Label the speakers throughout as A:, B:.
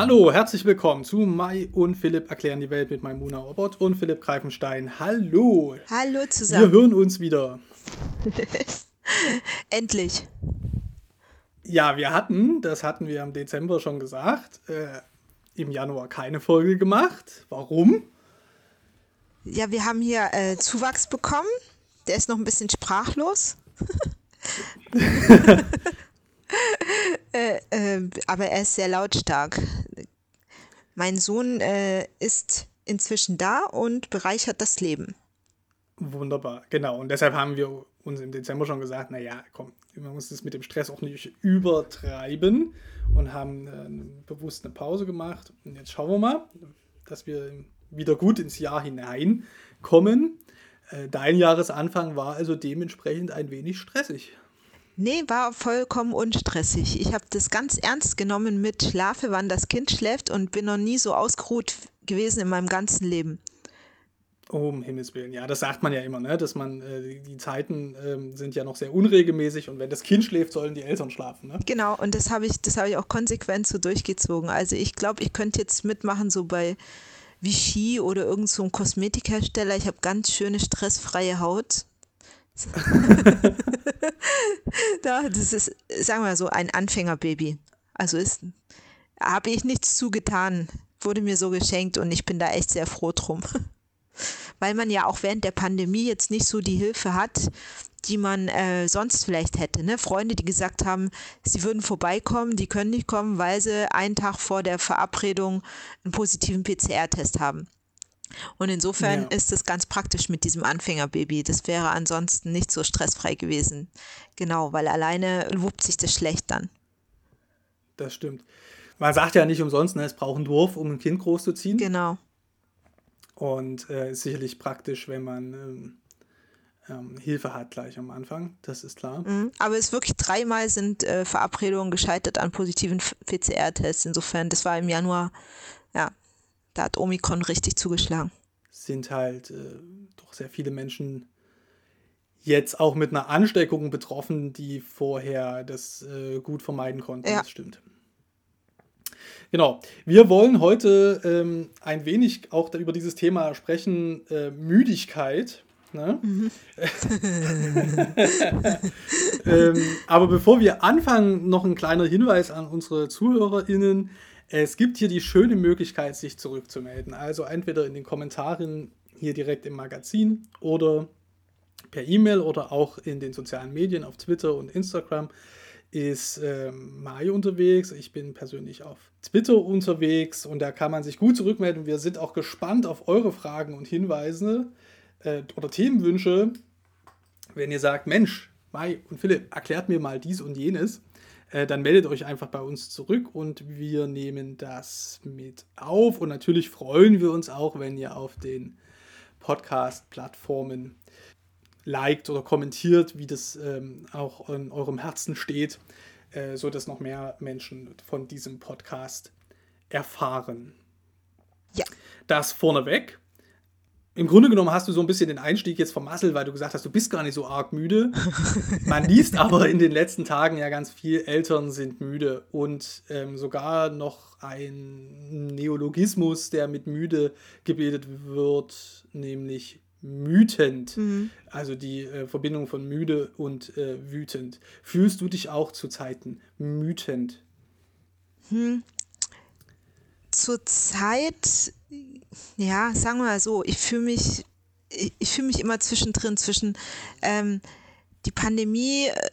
A: Hallo, herzlich willkommen zu Mai und Philipp erklären die Welt mit Maimuna Obert und Philipp Greifenstein. Hallo.
B: Hallo zusammen.
A: Wir hören uns wieder.
B: Endlich.
A: Ja, wir hatten, das hatten wir im Dezember schon gesagt, äh, im Januar keine Folge gemacht. Warum?
B: Ja, wir haben hier äh, Zuwachs bekommen. Der ist noch ein bisschen sprachlos. äh, äh, aber er ist sehr lautstark. Mein Sohn äh, ist inzwischen da und bereichert das Leben.
A: Wunderbar, genau. Und deshalb haben wir uns im Dezember schon gesagt, naja, komm, man muss das mit dem Stress auch nicht übertreiben und haben äh, bewusst eine Pause gemacht. Und jetzt schauen wir mal, dass wir wieder gut ins Jahr hineinkommen. Äh, dein Jahresanfang war also dementsprechend ein wenig stressig.
B: Nee, war vollkommen unstressig. Ich habe das ganz ernst genommen mit Schlafe, wann das Kind schläft und bin noch nie so ausgeruht gewesen in meinem ganzen Leben.
A: Oh, um Himmels Willen. Ja, das sagt man ja immer, ne? dass man, äh, die Zeiten ähm, sind ja noch sehr unregelmäßig und wenn das Kind schläft, sollen die Eltern schlafen. Ne?
B: Genau, und das habe ich, hab ich auch konsequent so durchgezogen. Also ich glaube, ich könnte jetzt mitmachen, so bei Vichy oder irgend so Kosmetikhersteller. Ich habe ganz schöne stressfreie Haut. das ist, sagen wir so, ein Anfängerbaby. Also ist, habe ich nichts zugetan, wurde mir so geschenkt und ich bin da echt sehr froh drum. Weil man ja auch während der Pandemie jetzt nicht so die Hilfe hat, die man äh, sonst vielleicht hätte. Ne? Freunde, die gesagt haben, sie würden vorbeikommen, die können nicht kommen, weil sie einen Tag vor der Verabredung einen positiven PCR-Test haben. Und insofern ja. ist es ganz praktisch mit diesem Anfängerbaby. Das wäre ansonsten nicht so stressfrei gewesen. Genau, weil alleine wuppt sich das schlecht dann.
A: Das stimmt. Man sagt ja nicht umsonst, ne, es braucht einen Dorf, um ein Kind großzuziehen.
B: Genau.
A: Und äh, ist sicherlich praktisch, wenn man ähm, ähm, Hilfe hat gleich am Anfang, das ist klar.
B: Mhm. Aber es ist wirklich dreimal sind äh, Verabredungen gescheitert an positiven PCR-Tests. Insofern, das war im Januar, ja, da hat Omikron richtig zugeschlagen.
A: Sind halt äh, doch sehr viele Menschen jetzt auch mit einer Ansteckung betroffen, die vorher das äh, gut vermeiden konnten. Ja. Das stimmt. Genau. Wir wollen heute ähm, ein wenig auch über dieses Thema sprechen, äh, Müdigkeit. Ne? Mhm. ähm, aber bevor wir anfangen, noch ein kleiner Hinweis an unsere ZuhörerInnen. Es gibt hier die schöne Möglichkeit, sich zurückzumelden. Also entweder in den Kommentaren hier direkt im Magazin oder per E-Mail oder auch in den sozialen Medien auf Twitter und Instagram ist ähm, Mai unterwegs. Ich bin persönlich auf Twitter unterwegs und da kann man sich gut zurückmelden. Wir sind auch gespannt auf eure Fragen und Hinweise äh, oder Themenwünsche. Wenn ihr sagt, Mensch, Mai und Philipp, erklärt mir mal dies und jenes, äh, dann meldet euch einfach bei uns zurück und wir nehmen das mit auf. Und natürlich freuen wir uns auch, wenn ihr auf den Podcast-Plattformen liked oder kommentiert, wie das ähm, auch in eurem Herzen steht, äh, so dass noch mehr Menschen von diesem Podcast erfahren.
B: Ja.
A: Das vorneweg im Grunde genommen hast du so ein bisschen den Einstieg jetzt vermasselt, weil du gesagt hast, du bist gar nicht so arg müde. Man liest aber in den letzten Tagen ja ganz viel, Eltern sind müde und ähm, sogar noch ein Neologismus, der mit müde gebildet wird, nämlich mütend. Mhm. Also die äh, Verbindung von müde und äh, wütend. Fühlst du dich auch zu Zeiten mütend?
B: Hm. Zurzeit ja, sagen wir mal so, ich fühle mich, ich, ich fühle mich immer zwischendrin zwischen ähm, die Pandemie, äh,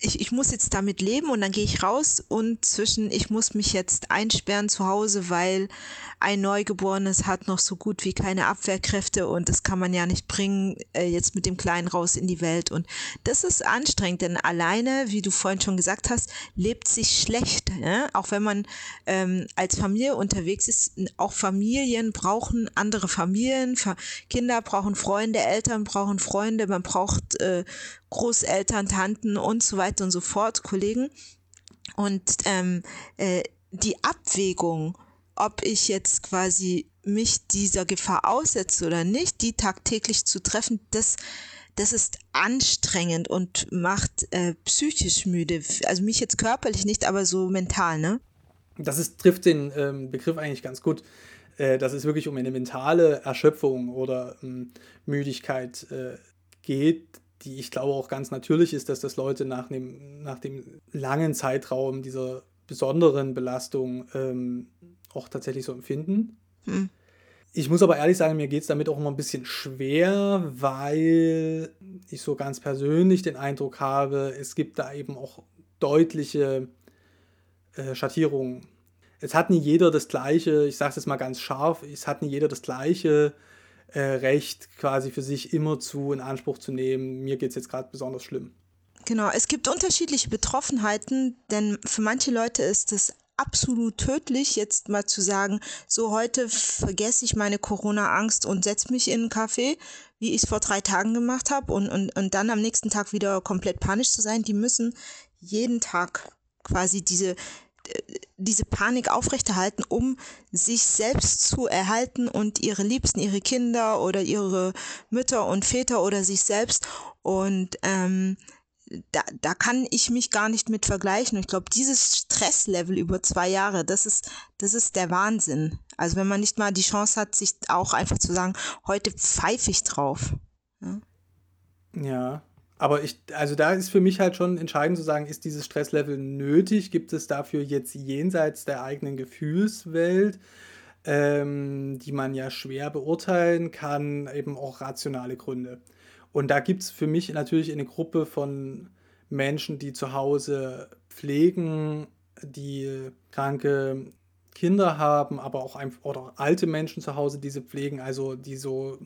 B: ich, ich muss jetzt damit leben und dann gehe ich raus und zwischen ich muss mich jetzt einsperren zu Hause, weil ein Neugeborenes hat noch so gut wie keine Abwehrkräfte und das kann man ja nicht bringen, äh, jetzt mit dem Kleinen raus in die Welt. Und das ist anstrengend, denn alleine, wie du vorhin schon gesagt hast, lebt sich schlecht. Ja? Auch wenn man ähm, als Familie unterwegs ist, auch Familien brauchen andere Familien, Kinder brauchen Freunde, Eltern brauchen Freunde, man braucht äh, Großeltern, Tanten und so weiter und so fort, Kollegen. Und ähm, äh, die Abwägung, ob ich jetzt quasi mich dieser Gefahr aussetze oder nicht, die tagtäglich zu treffen, das, das ist anstrengend und macht äh, psychisch müde. Also mich jetzt körperlich nicht, aber so mental, ne?
A: das ist, trifft den ähm, Begriff eigentlich ganz gut, äh, dass es wirklich um eine mentale Erschöpfung oder ähm, Müdigkeit äh, geht, die ich glaube auch ganz natürlich ist, dass das Leute nach dem, nach dem langen Zeitraum dieser besonderen Belastung ähm, auch tatsächlich so empfinden. Hm. Ich muss aber ehrlich sagen, mir geht es damit auch immer ein bisschen schwer, weil ich so ganz persönlich den Eindruck habe, es gibt da eben auch deutliche äh, Schattierungen. Es hat nie jeder das gleiche, ich sage es jetzt mal ganz scharf, es hat nie jeder das gleiche äh, Recht quasi für sich immer zu in Anspruch zu nehmen, mir geht es jetzt gerade besonders schlimm.
B: Genau, es gibt unterschiedliche Betroffenheiten, denn für manche Leute ist es absolut tödlich, jetzt mal zu sagen, so heute vergesse ich meine Corona-Angst und setze mich in einen Café, wie ich es vor drei Tagen gemacht habe, und, und, und dann am nächsten Tag wieder komplett panisch zu sein. Die müssen jeden Tag quasi diese, diese Panik aufrechterhalten, um sich selbst zu erhalten und ihre Liebsten, ihre Kinder oder ihre Mütter und Väter oder sich selbst. Und ähm, da, da kann ich mich gar nicht mit vergleichen. Und ich glaube, dieses Stresslevel über zwei Jahre, das ist, das ist der Wahnsinn. Also wenn man nicht mal die Chance hat, sich auch einfach zu sagen, heute pfeife ich drauf.
A: Ja, ja aber ich, also da ist für mich halt schon entscheidend zu sagen, ist dieses Stresslevel nötig? Gibt es dafür jetzt jenseits der eigenen Gefühlswelt, ähm, die man ja schwer beurteilen kann, eben auch rationale Gründe? Und da gibt es für mich natürlich eine Gruppe von Menschen, die zu Hause pflegen, die kranke Kinder haben, aber auch einfach, oder alte Menschen zu Hause, die sie pflegen, also die so,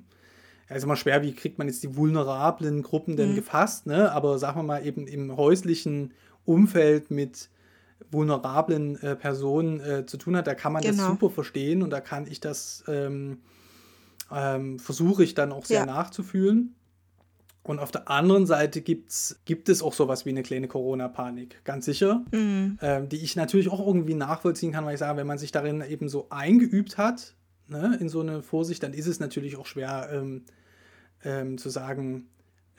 A: ja, ist immer schwer, wie kriegt man jetzt die vulnerablen Gruppen denn mhm. gefasst, ne? Aber sagen wir mal eben im häuslichen Umfeld mit vulnerablen äh, Personen äh, zu tun hat, da kann man genau. das super verstehen und da kann ich das, ähm, ähm, versuche ich dann auch sehr ja. nachzufühlen. Und auf der anderen Seite gibt's, gibt es auch sowas wie eine kleine Corona-Panik, ganz sicher, mhm. ähm, die ich natürlich auch irgendwie nachvollziehen kann, weil ich sage, wenn man sich darin eben so eingeübt hat, ne, in so eine Vorsicht, dann ist es natürlich auch schwer ähm, ähm, zu sagen,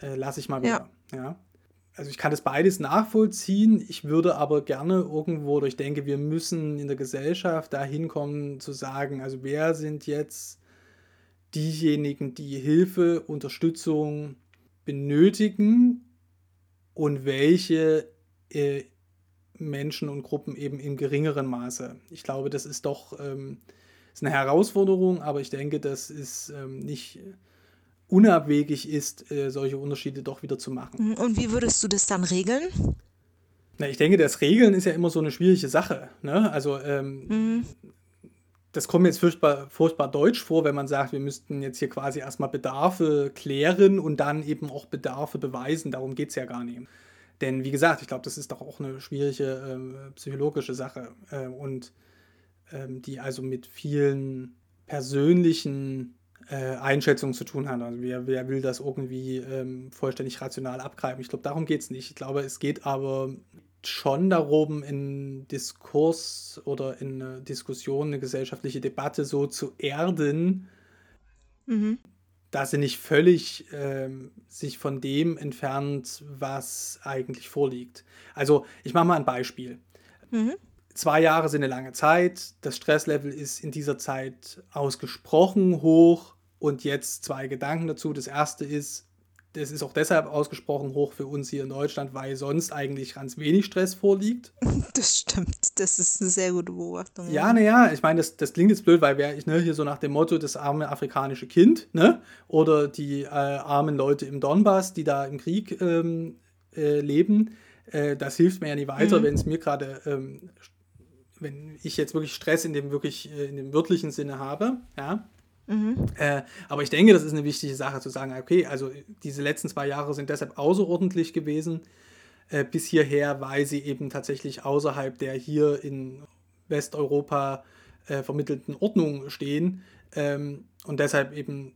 A: äh, lasse ich mal wieder. Ja. ja. Also ich kann das beides nachvollziehen, ich würde aber gerne irgendwo, oder ich denke, wir müssen in der Gesellschaft dahin kommen zu sagen, also wer sind jetzt diejenigen, die Hilfe, Unterstützung, benötigen und welche äh, Menschen und Gruppen eben in geringeren Maße. Ich glaube, das ist doch ähm, ist eine Herausforderung, aber ich denke, dass es ähm, nicht unabwegig ist, äh, solche Unterschiede doch wieder zu machen.
B: Mhm, und wie würdest du das dann regeln?
A: Na, ich denke, das Regeln ist ja immer so eine schwierige Sache. Ne? Also ähm, mhm das kommt mir jetzt furchtbar, furchtbar deutsch vor, wenn man sagt, wir müssten jetzt hier quasi erstmal Bedarfe klären und dann eben auch Bedarfe beweisen. Darum geht es ja gar nicht. Denn wie gesagt, ich glaube, das ist doch auch eine schwierige äh, psychologische Sache äh, und ähm, die also mit vielen persönlichen äh, Einschätzungen zu tun hat. Also wer, wer will das irgendwie ähm, vollständig rational abgreifen? Ich glaube, darum geht es nicht. Ich glaube, es geht aber schon darum, in Diskurs oder in eine Diskussion, eine gesellschaftliche Debatte so zu erden, mhm. dass sie nicht völlig ähm, sich von dem entfernt, was eigentlich vorliegt. Also ich mache mal ein Beispiel. Mhm. Zwei Jahre sind eine lange Zeit, das Stresslevel ist in dieser Zeit ausgesprochen hoch und jetzt zwei Gedanken dazu. Das erste ist, das ist auch deshalb ausgesprochen hoch für uns hier in Deutschland, weil sonst eigentlich ganz wenig Stress vorliegt.
B: Das stimmt. Das ist eine sehr gute Beobachtung.
A: Ja, naja, ich meine, das, das klingt jetzt blöd, weil wäre ich ne, hier so nach dem Motto das arme afrikanische Kind, ne? Oder die äh, armen Leute im Donbass, die da im Krieg ähm, äh, leben, äh, das hilft mir ja nicht weiter, mhm. wenn es mir gerade, ähm, wenn ich jetzt wirklich Stress in dem wirklich, äh, in dem wörtlichen Sinne habe, ja Mhm. Äh, aber ich denke, das ist eine wichtige Sache zu sagen, okay, also diese letzten zwei Jahre sind deshalb außerordentlich gewesen äh, bis hierher, weil sie eben tatsächlich außerhalb der hier in Westeuropa äh, vermittelten Ordnung stehen ähm, und deshalb eben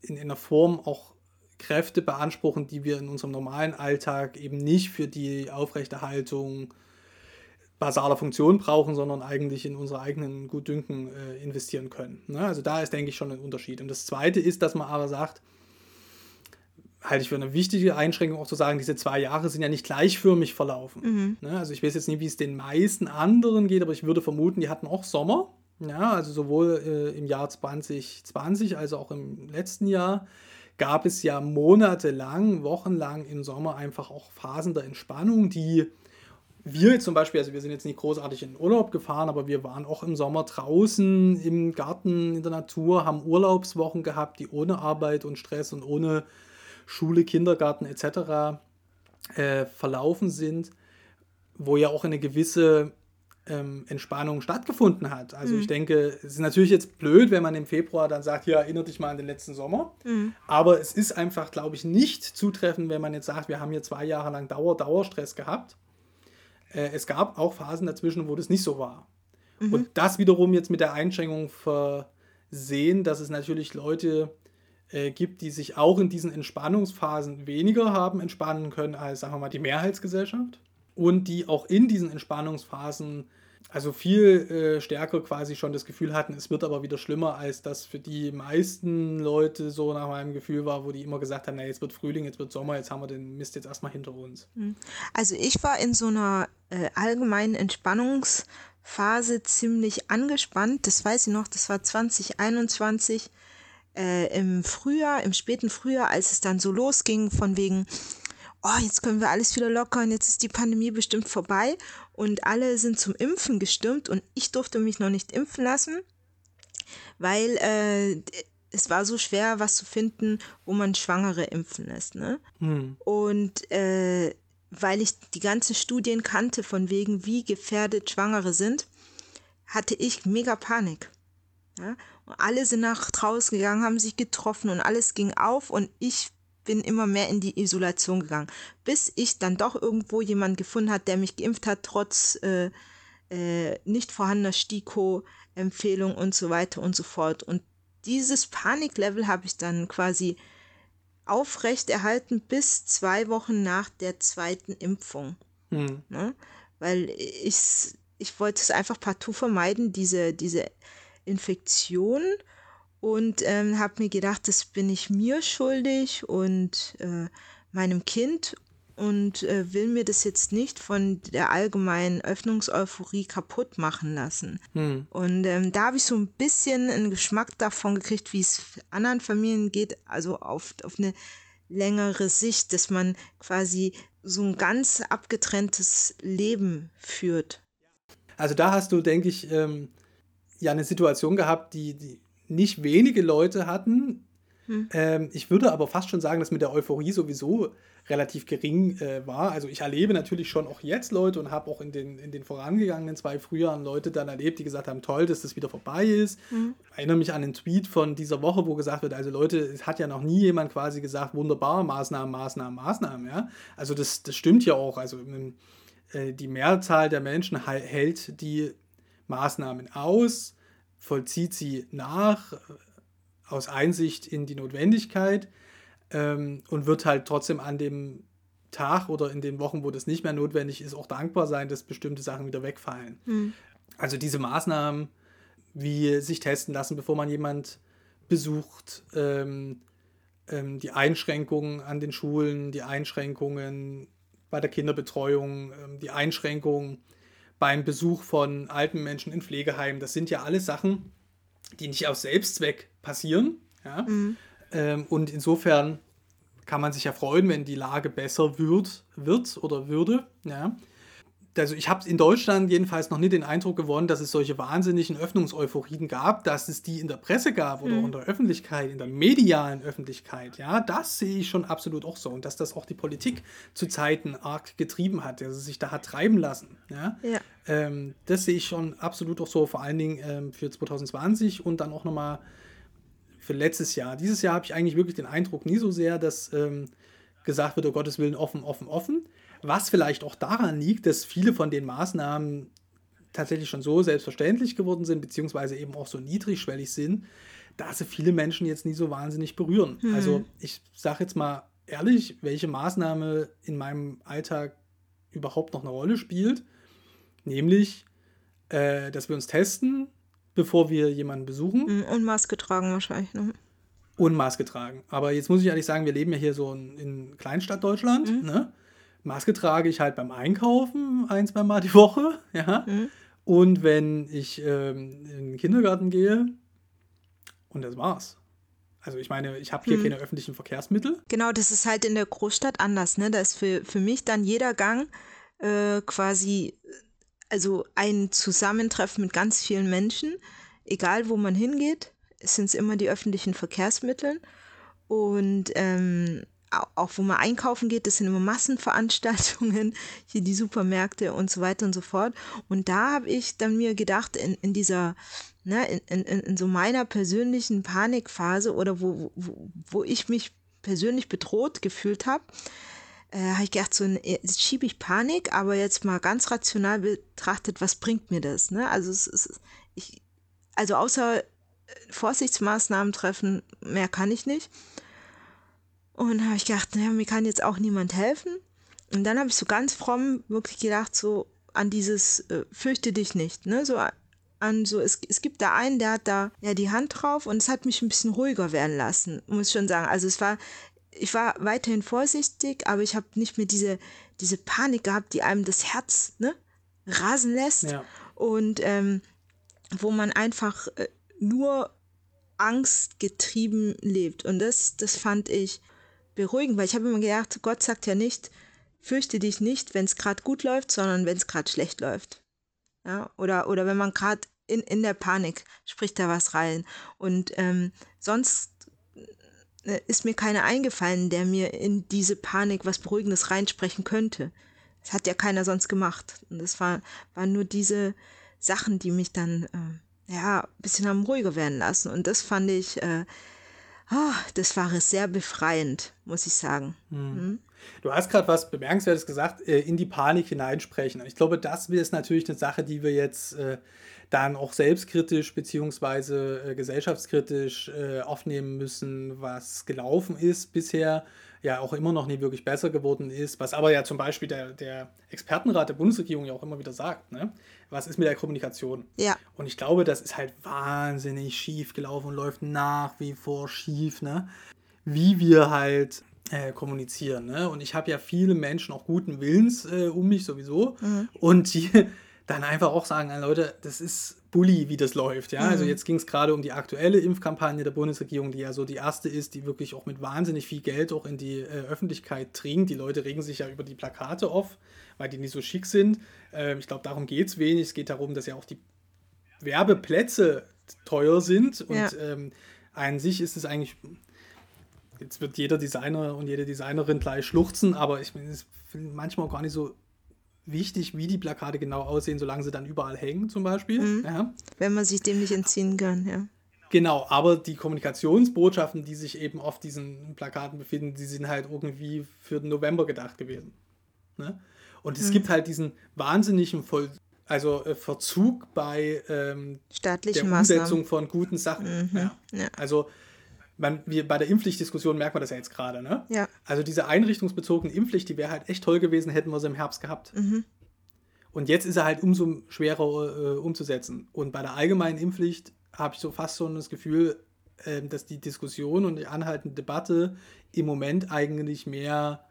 A: in, in einer Form auch Kräfte beanspruchen, die wir in unserem normalen Alltag eben nicht für die Aufrechterhaltung basaler Funktion brauchen, sondern eigentlich in unsere eigenen Gutdünken äh, investieren können. Ne? Also da ist, denke ich, schon ein Unterschied. Und das Zweite ist, dass man aber sagt, halte ich für eine wichtige Einschränkung auch zu sagen, diese zwei Jahre sind ja nicht gleichförmig verlaufen. Mhm. Ne? Also ich weiß jetzt nicht, wie es den meisten anderen geht, aber ich würde vermuten, die hatten auch Sommer. Ja, also sowohl äh, im Jahr 2020 als auch im letzten Jahr gab es ja monatelang, wochenlang im Sommer einfach auch Phasen der Entspannung, die wir zum Beispiel, also wir sind jetzt nicht großartig in Urlaub gefahren, aber wir waren auch im Sommer draußen im Garten, in der Natur, haben Urlaubswochen gehabt, die ohne Arbeit und Stress und ohne Schule, Kindergarten etc. Äh, verlaufen sind, wo ja auch eine gewisse ähm, Entspannung stattgefunden hat. Also mhm. ich denke, es ist natürlich jetzt blöd, wenn man im Februar dann sagt, hier erinnert dich mal an den letzten Sommer. Mhm. Aber es ist einfach, glaube ich, nicht zutreffend, wenn man jetzt sagt, wir haben hier zwei Jahre lang Dauer, Dauerstress gehabt. Äh, es gab auch Phasen dazwischen, wo das nicht so war. Mhm. Und das wiederum jetzt mit der Einschränkung versehen, dass es natürlich Leute äh, gibt, die sich auch in diesen Entspannungsphasen weniger haben entspannen können als, sagen wir mal, die Mehrheitsgesellschaft. Und die auch in diesen Entspannungsphasen also viel äh, stärker quasi schon das Gefühl hatten, es wird aber wieder schlimmer, als das für die meisten Leute so nach meinem Gefühl war, wo die immer gesagt haben, na, jetzt wird Frühling, jetzt wird Sommer, jetzt haben wir den Mist jetzt erstmal hinter uns.
B: Hm. Also ich war in so einer äh, allgemeinen Entspannungsphase ziemlich angespannt. Das weiß ich noch, das war 2021 äh, im Frühjahr, im späten Frühjahr, als es dann so losging, von wegen, oh, jetzt können wir alles wieder lockern, jetzt ist die Pandemie bestimmt vorbei und alle sind zum Impfen gestimmt und ich durfte mich noch nicht impfen lassen, weil äh, es war so schwer, was zu finden, wo man Schwangere impfen lässt. Ne? Hm. Und äh, weil ich die ganzen Studien kannte, von wegen, wie gefährdet Schwangere sind, hatte ich mega Panik. Ja? alle sind nach draußen gegangen, haben sich getroffen und alles ging auf und ich bin immer mehr in die Isolation gegangen, bis ich dann doch irgendwo jemand gefunden hat, der mich geimpft hat, trotz äh, äh, nicht vorhandener STIKO-Empfehlung und so weiter und so fort. Und dieses Paniklevel habe ich dann quasi aufrecht erhalten bis zwei Wochen nach der zweiten Impfung. Mhm. Ne? Weil ich, ich wollte es einfach partout vermeiden, diese, diese Infektion und ähm, habe mir gedacht, das bin ich mir schuldig und äh, meinem Kind und äh, will mir das jetzt nicht von der allgemeinen Öffnungseuphorie kaputt machen lassen. Hm. Und ähm, da habe ich so ein bisschen einen Geschmack davon gekriegt, wie es anderen Familien geht, also auf, auf eine längere Sicht, dass man quasi so ein ganz abgetrenntes Leben führt.
A: Also da hast du, denke ich, ähm, ja eine Situation gehabt, die, die nicht wenige Leute hatten. Hm. Ähm, ich würde aber fast schon sagen, dass mit der Euphorie sowieso relativ gering äh, war. Also ich erlebe natürlich schon auch jetzt Leute und habe auch in den, in den vorangegangenen zwei Frühjahren Leute dann erlebt, die gesagt haben, toll, dass das wieder vorbei ist. Mhm. Ich erinnere mich an einen Tweet von dieser Woche, wo gesagt wird, also Leute, es hat ja noch nie jemand quasi gesagt, wunderbar, Maßnahmen, Maßnahmen, Maßnahmen. Ja? Also das, das stimmt ja auch. Also äh, die Mehrzahl der Menschen hält die Maßnahmen aus vollzieht sie nach äh, aus Einsicht in die Notwendigkeit ähm, und wird halt trotzdem an dem Tag oder in den Wochen, wo das nicht mehr notwendig ist, auch dankbar sein, dass bestimmte Sachen wieder wegfallen. Mhm. Also diese Maßnahmen, wie sich testen lassen, bevor man jemand besucht, ähm, ähm, die Einschränkungen an den Schulen, die Einschränkungen bei der Kinderbetreuung, ähm, die Einschränkungen beim Besuch von alten Menschen in Pflegeheimen. Das sind ja alles Sachen, die nicht aus Selbstzweck passieren. Ja? Mhm. Ähm, und insofern kann man sich ja freuen, wenn die Lage besser wird, wird oder würde. Ja? Also ich habe in Deutschland jedenfalls noch nie den Eindruck gewonnen, dass es solche wahnsinnigen Öffnungseuphorien gab, dass es die in der Presse gab oder mhm. in der Öffentlichkeit, in der medialen Öffentlichkeit. Ja, das sehe ich schon absolut auch so und dass das auch die Politik zu Zeiten arg getrieben hat, dass sie sich da hat treiben lassen. Ja, ja. Ähm, das sehe ich schon absolut auch so, vor allen Dingen ähm, für 2020 und dann auch nochmal für letztes Jahr. Dieses Jahr habe ich eigentlich wirklich den Eindruck nie so sehr, dass ähm, gesagt wird, oh Gottes Willen, offen, offen, offen was vielleicht auch daran liegt, dass viele von den Maßnahmen tatsächlich schon so selbstverständlich geworden sind, beziehungsweise eben auch so niedrigschwellig sind, dass sie viele Menschen jetzt nie so wahnsinnig berühren. Mhm. Also ich sage jetzt mal ehrlich, welche Maßnahme in meinem Alltag überhaupt noch eine Rolle spielt, nämlich, äh, dass wir uns testen, bevor wir jemanden besuchen.
B: Hm, und Maske tragen wahrscheinlich. Ne?
A: und Maske tragen. Aber jetzt muss ich ehrlich sagen, wir leben ja hier so in, in Kleinstadt Deutschland. Mhm. Ne? Maske trage ich halt beim Einkaufen ein, zwei Mal die Woche. Ja? Mhm. Und wenn ich ähm, in den Kindergarten gehe, und das war's. Also ich meine, ich habe hier hm. keine öffentlichen Verkehrsmittel.
B: Genau, das ist halt in der Großstadt anders. Ne? Da ist für, für mich dann jeder Gang äh, quasi, also ein Zusammentreffen mit ganz vielen Menschen, egal wo man hingeht, sind es immer die öffentlichen Verkehrsmittel. Und ähm, auch wo man einkaufen geht, das sind immer Massenveranstaltungen, hier die Supermärkte und so weiter und so fort. Und da habe ich dann mir gedacht, in, in dieser, ne, in, in, in so meiner persönlichen Panikphase oder wo, wo, wo ich mich persönlich bedroht gefühlt habe, äh, habe ich gedacht, so jetzt schiebe ich Panik, aber jetzt mal ganz rational betrachtet, was bringt mir das? Ne? Also es ist, ich, also außer Vorsichtsmaßnahmen treffen, mehr kann ich nicht. Und habe ich gedacht, naja, mir kann jetzt auch niemand helfen. Und dann habe ich so ganz fromm wirklich gedacht, so an dieses äh, fürchte dich nicht, ne? So an so, es, es gibt da einen, der hat da ja die Hand drauf und es hat mich ein bisschen ruhiger werden lassen, muss ich schon sagen. Also es war, ich war weiterhin vorsichtig, aber ich habe nicht mehr diese, diese Panik gehabt, die einem das Herz ne, rasen lässt. Ja. Und ähm, wo man einfach äh, nur angstgetrieben lebt. Und das, das fand ich beruhigen, weil ich habe immer gedacht, Gott sagt ja nicht, fürchte dich nicht, wenn es gerade gut läuft, sondern wenn es gerade schlecht läuft. Ja, oder, oder wenn man gerade in, in der Panik spricht da was rein. Und ähm, sonst äh, ist mir keiner eingefallen, der mir in diese Panik was Beruhigendes reinsprechen könnte. Das hat ja keiner sonst gemacht. Und das war, waren nur diese Sachen, die mich dann äh, ja ein bisschen haben ruhiger werden lassen. Und das fand ich äh, das war sehr befreiend, muss ich sagen. Mhm.
A: Du hast gerade was Bemerkenswertes gesagt, äh, in die Panik hineinsprechen. Ich glaube, das ist natürlich eine Sache, die wir jetzt äh, dann auch selbstkritisch beziehungsweise äh, gesellschaftskritisch aufnehmen müssen, was gelaufen ist bisher ja auch immer noch nie wirklich besser geworden ist, was aber ja zum Beispiel der, der Expertenrat der Bundesregierung ja auch immer wieder sagt, ne? was ist mit der Kommunikation?
B: Ja.
A: Und ich glaube, das ist halt wahnsinnig schief gelaufen und läuft nach wie vor schief, ne? wie wir halt äh, kommunizieren. Ne? Und ich habe ja viele Menschen auch guten Willens äh, um mich sowieso mhm. und die dann einfach auch sagen, Leute, das ist Bully, wie das läuft. Ja? Also mhm. Also jetzt ging es gerade um die aktuelle Impfkampagne der Bundesregierung, die ja so die erste ist, die wirklich auch mit wahnsinnig viel Geld auch in die äh, Öffentlichkeit dringt. Die Leute regen sich ja über die Plakate auf, weil die nicht so schick sind. Ähm, ich glaube, darum geht es wenig. Es geht darum, dass ja auch die Werbeplätze teuer sind und ja. ähm, an sich ist es eigentlich jetzt wird jeder Designer und jede Designerin gleich schluchzen, aber ich finde es manchmal auch gar nicht so wichtig, wie die Plakate genau aussehen, solange sie dann überall hängen, zum Beispiel. Mhm.
B: Ja. Wenn man sich dem nicht entziehen kann, ja.
A: Genau, aber die Kommunikationsbotschaften, die sich eben auf diesen Plakaten befinden, die sind halt irgendwie für den November gedacht gewesen. Ne? Und es mhm. gibt halt diesen wahnsinnigen Voll also äh, Verzug bei ähm,
B: staatlichen
A: der Umsetzung von guten Sachen. Mhm. Ja. Ja. Also man, wir, bei der Impfpflichtdiskussion merkt man das ja jetzt gerade, ne?
B: Ja.
A: Also diese einrichtungsbezogene Impfpflicht, die wäre halt echt toll gewesen, hätten wir sie im Herbst gehabt. Mhm. Und jetzt ist er halt umso schwerer äh, umzusetzen. Und bei der allgemeinen Impfpflicht habe ich so fast so das Gefühl, äh, dass die Diskussion und die anhaltende Debatte im Moment eigentlich mehr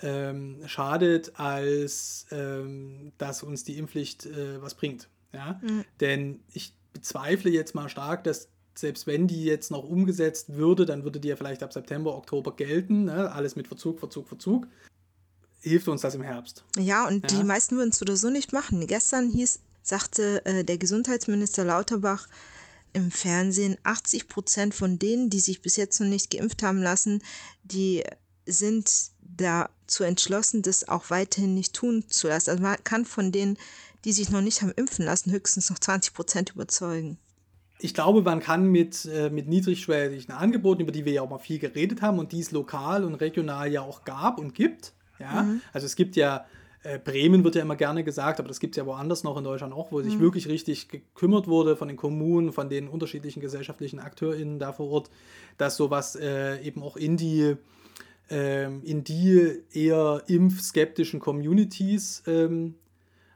A: ähm, schadet, als ähm, dass uns die Impfpflicht äh, was bringt. Ja? Mhm. Denn ich bezweifle jetzt mal stark, dass selbst wenn die jetzt noch umgesetzt würde, dann würde die ja vielleicht ab September, Oktober gelten. Ne? Alles mit Verzug, Verzug, Verzug. Hilft uns das im Herbst.
B: Ja, und ja. die meisten würden es oder so nicht machen. Gestern hieß, sagte äh, der Gesundheitsminister Lauterbach im Fernsehen, 80 Prozent von denen, die sich bis jetzt noch nicht geimpft haben lassen, die sind dazu entschlossen, das auch weiterhin nicht tun zu lassen. Also man kann von denen, die sich noch nicht haben impfen lassen, höchstens noch 20 Prozent überzeugen
A: ich glaube, man kann mit, äh, mit niedrigschwelligen Angeboten, über die wir ja auch mal viel geredet haben und die es lokal und regional ja auch gab und gibt. Ja? Mhm. Also es gibt ja, äh, Bremen wird ja immer gerne gesagt, aber das gibt es ja woanders noch in Deutschland auch, wo mhm. sich wirklich richtig gekümmert wurde von den Kommunen, von den unterschiedlichen gesellschaftlichen AkteurInnen da vor Ort, dass sowas äh, eben auch in die ähm, in die eher impfskeptischen Communities ähm,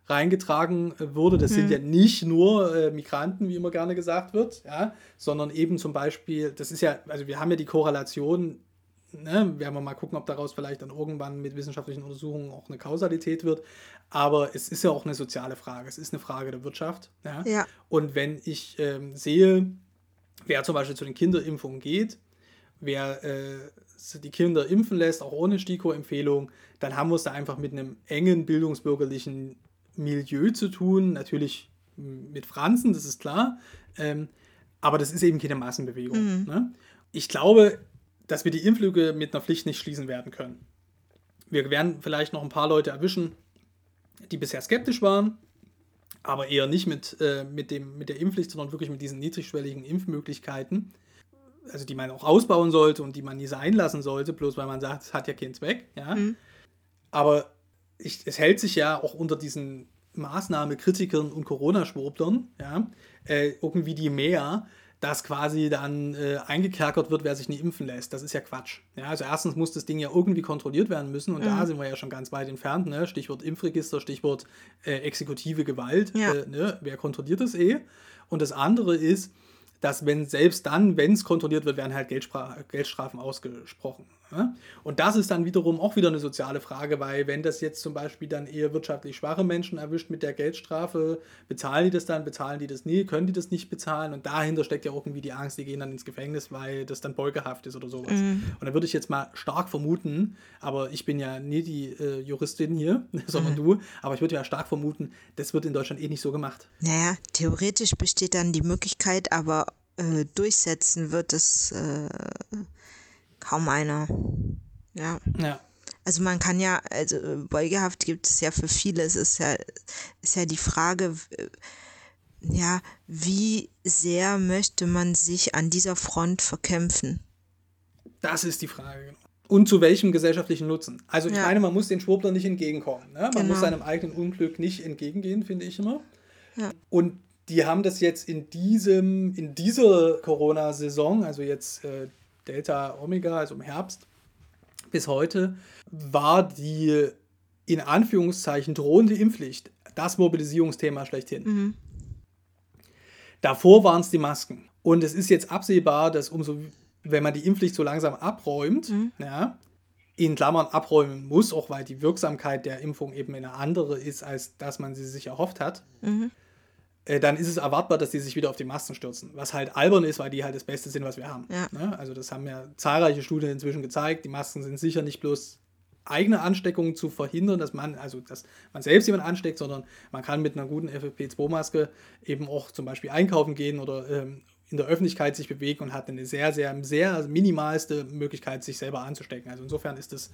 A: reingetragen wurde. Das sind
B: Mhm.
A: ja nicht nur äh, Migranten, wie immer gerne gesagt wird, ja, sondern eben zum Beispiel, das ist ja, also wir haben ja die Korrelation, ne, werden wir mal gucken, ob daraus vielleicht dann irgendwann mit wissenschaftlichen Untersuchungen auch eine Kausalität wird. Aber es ist ja auch eine soziale Frage. Es ist eine Frage der Wirtschaft. Ja.
B: Ja.
A: Und wenn ich ähm, sehe, wer zum Beispiel zu den Kinderimpfungen geht, wer äh, die Kinder impfen lässt, auch ohne STIKO-Empfehlung, dann haben wir es da einfach mit einem engen bildungsbürgerlichen Milieu zu tun. Natürlich mit Franzen, das ist klar. Ähm, aber das ist eben keine Massenbewegung. Ne? Ich glaube, dass wir die Impflücke mit einer Pflicht nicht schließen werden können. Wir werden vielleicht noch ein paar Leute erwischen, die bisher skeptisch waren, aber eher nicht mit, äh, mit, dem, mit der Impfpflicht, sondern wirklich mit diesen niedrigschwelligen Impfmöglichkeiten, also die man auch ausbauen sollte und die man nie sein lassen sollte, bloß weil man sagt, es hat ja keinen Zweck. Ja? Aber ich, es hält sich ja auch unter diesen Maßnahmekritikern und Corona-Schwurblern ja, äh, irgendwie die mehr, dass quasi dann äh, eingekerkert wird, wer sich nicht impfen lässt. Das ist ja Quatsch. Ja, also erstens muss das Ding ja irgendwie kontrolliert werden müssen und da sind wir ja schon ganz weit entfernt. Ne? Stichwort Impfregister, Stichwort äh, exekutive Gewalt.
B: Ja.
A: Äh, ne? Wer kontrolliert das eh? Und das andere ist, dass wenn selbst dann, wenn es kontrolliert wird, werden halt Geldstrafen ausgesprochen. Und das ist dann wiederum auch wieder eine soziale Frage, weil wenn das jetzt zum Beispiel dann eher wirtschaftlich schwache Menschen erwischt mit der Geldstrafe, bezahlen die das dann, bezahlen die das nie, können die das nicht bezahlen und dahinter steckt ja irgendwie die Angst, die gehen dann ins Gefängnis, weil das dann Beugehaft ist oder sowas. Und da würde ich jetzt mal stark vermuten, aber ich bin ja nie die äh, Juristin hier, sondern du, aber ich würde ja stark vermuten, das wird in Deutschland eh nicht so gemacht.
B: Naja, theoretisch besteht dann die Möglichkeit, aber äh, durchsetzen wird es äh, kaum einer. Ja.
A: Ja.
B: Also man kann ja, also äh, Beugehaft gibt es ja für viele. Es ist ja, ist ja die Frage, äh, ja, wie sehr möchte man sich an dieser Front verkämpfen?
A: Das ist die Frage. genau. Und zu welchem gesellschaftlichen Nutzen? Also ich
B: Ja.
A: meine, man muss den Schwurbler nicht entgegenkommen. Ne? Man
B: Genau.
A: muss seinem eigenen Unglück nicht entgegengehen, finde ich immer.
B: Ja.
A: Und die haben das jetzt in diesem, in dieser Corona-Saison, also jetzt äh, Delta Omega, also im Herbst bis heute, war die in Anführungszeichen drohende Impfpflicht das Mobilisierungsthema schlechthin. Davor waren es die Masken. Und es ist jetzt absehbar, dass umso, wenn man die Impfpflicht so langsam abräumt, ja, in Klammern abräumen muss, auch weil die Wirksamkeit der Impfung eben eine andere ist, als dass man sie sich erhofft hat, äh, dann ist es erwartbar, dass die sich wieder auf die Masken stürzen. Was halt albern ist, weil die halt das Beste sind, was wir haben.
B: Ja.
A: Ne? Also das haben ja zahlreiche Studien inzwischen gezeigt. Die Masken sind sicher nicht bloß eigene Ansteckungen zu verhindern, dass man, also dass man selbst jemanden ansteckt, sondern man kann mit einer guten FFP2-Maske eben auch zum Beispiel einkaufen gehen oder ähm, in der Öffentlichkeit sich bewegen und hat eine sehr, sehr, sehr minimalste Möglichkeit, sich selber anzustecken. Also insofern ist es,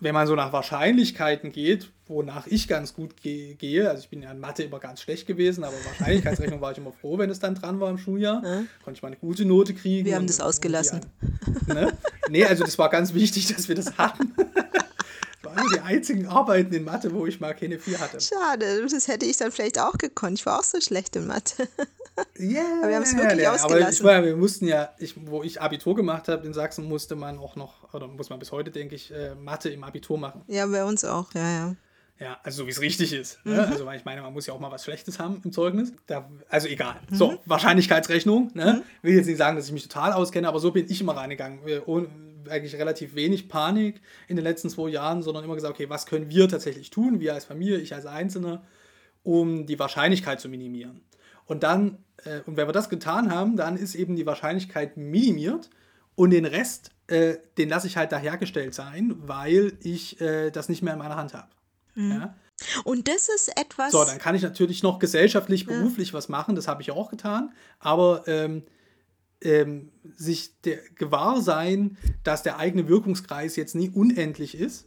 A: wenn man so nach Wahrscheinlichkeiten geht, wonach ich ganz gut ge gehe, also ich bin ja in Mathe immer ganz schlecht gewesen, aber Wahrscheinlichkeitsrechnung war ich immer froh, wenn es dann dran war im Schuljahr. Konnte ich mal eine gute Note kriegen.
B: Wir haben das
A: und
B: ausgelassen.
A: Ne? Nee, also das war ganz wichtig, dass wir das hatten. Waren die einzigen Arbeiten in Mathe, wo ich mal keine 4 hatte.
B: Schade, das hätte ich dann vielleicht auch gekonnt. Ich war auch so schlecht in Mathe.
A: Yeah,
B: Aber wir haben es wirklich
A: Aber ich
B: ausgelassen.
A: war, wir mussten ja, ich, wo ich Abitur gemacht habe in Sachsen, musste man auch noch, oder muss man bis heute, denke ich, äh, Mathe im Abitur machen.
B: Ja, bei uns auch, ja, ja.
A: Ja, also so wie es richtig ist.
B: Mhm.
A: Ne? Also weil ich meine, man muss ja auch mal was Schlechtes haben im Zeugnis. Da, also egal.
B: Mhm.
A: So, Wahrscheinlichkeitsrechnung. Ne? Will jetzt nicht sagen, dass ich mich total auskenne, aber so bin ich immer reingegangen. Ohne, eigentlich relativ wenig Panik in den letzten zwei Jahren, sondern immer gesagt, okay, was können wir tatsächlich tun, wir als Familie, ich als Einzelner, um die Wahrscheinlichkeit zu minimieren. Und dann, äh, und wenn wir das getan haben, dann ist eben die Wahrscheinlichkeit minimiert und den Rest, äh, den lasse ich halt da hergestellt sein, weil ich äh, das nicht mehr in meiner Hand habe. Ja?
B: Und das ist etwas.
A: So, dann kann ich natürlich noch gesellschaftlich, beruflich was machen, das habe ich auch getan, aber ähm, ähm, sich der gewahr sein, dass der eigene Wirkungskreis jetzt nie unendlich ist